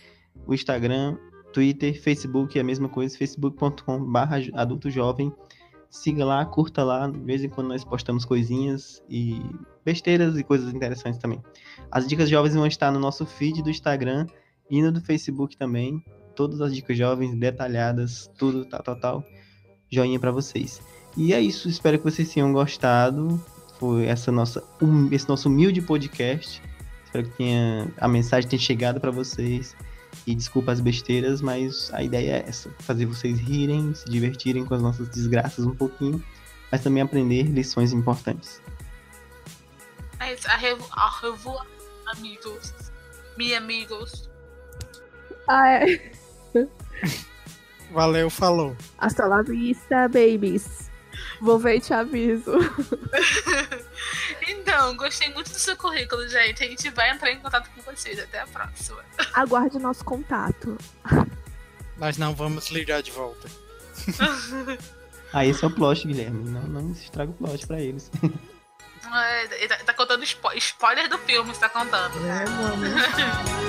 o Instagram, Twitter, Facebook, é a mesma coisa, facebook.com barra adulto jovem. Siga lá, curta lá, de vez em quando nós postamos coisinhas e besteiras e coisas interessantes também. As dicas jovens vão estar no nosso feed do Instagram e no do Facebook também. Todas as dicas jovens detalhadas, tudo, tal, tal, tal joinha para vocês. E é isso, espero que vocês tenham gostado. Foi essa nossa, esse nosso humilde podcast. Espero que tenha, a mensagem tenha chegado para vocês. E desculpa as besteiras, mas a ideia é essa: fazer vocês rirem, se divertirem com as nossas desgraças um pouquinho, mas também aprender lições importantes. É isso, a revo, amigos. Mi amigos. Ah, é. Valeu, falou. Hasta la vista, babies. Vou ver e te aviso. então, gostei muito do seu currículo, gente. A gente vai entrar em contato com vocês. Até a próxima. Aguarde nosso contato. Nós não vamos ligar de volta. ah, esse é o plot, Guilherme. Não, não estraga o plot pra eles. É, tá, tá, contando spo spoiler do filme, você tá contando. É, mano.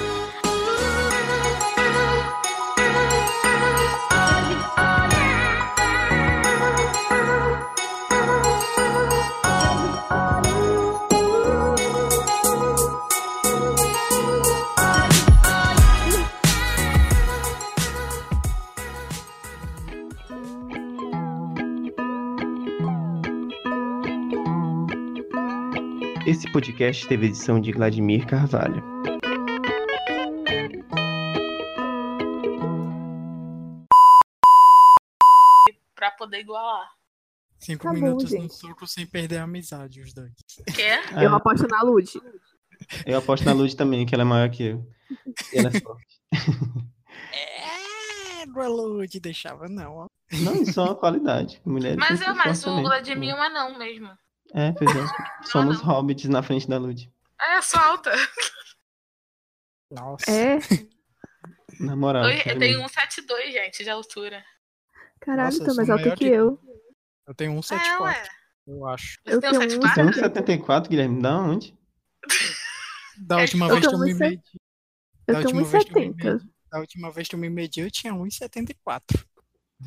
Esse podcast teve edição de Vladimir Carvalho. Pra poder igualar. Cinco tá minutos bom, no soco sem perder a amizade, os dois. Quer? É. Eu aposto na Lud. Eu aposto na Lud também, que ela é maior que eu. E ela é forte. É, Lud, deixava não, ó. Não, isso é uma qualidade. Mulher mas eu, mas o Vladimir é um anão mesmo. É, pois é. Somos hobbits na frente da Lud. É, só alta. Nossa. É. Na moral. Eu tenho 172, gente, de altura. Caralho, Nossa, tô mais alto que, eu. Eu tenho 174, é, eu acho. Eu tenho 174, Guilherme? Da onde? Da última eu vez que eu me medi. Eu tenho 1,70. Da última vez que eu me medi, eu tinha 1,74.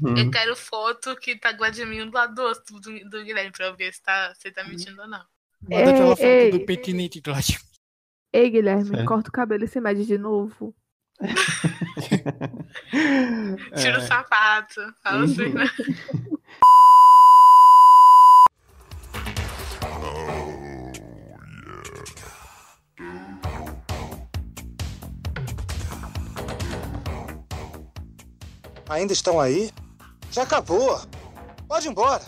Hum. Eu quero foto que tá Guadimir do lado do outro do, do Guilherme pra eu ver se, tá, se tá mentindo ou não. Manda ei, aquela foto ei. do piquenique, Gladimir. Ei, Guilherme, corta o cabelo e se mede de novo. Tira é. o sapato. Fala assim, né? Ainda estão aí? Já acabou. Pode ir embora.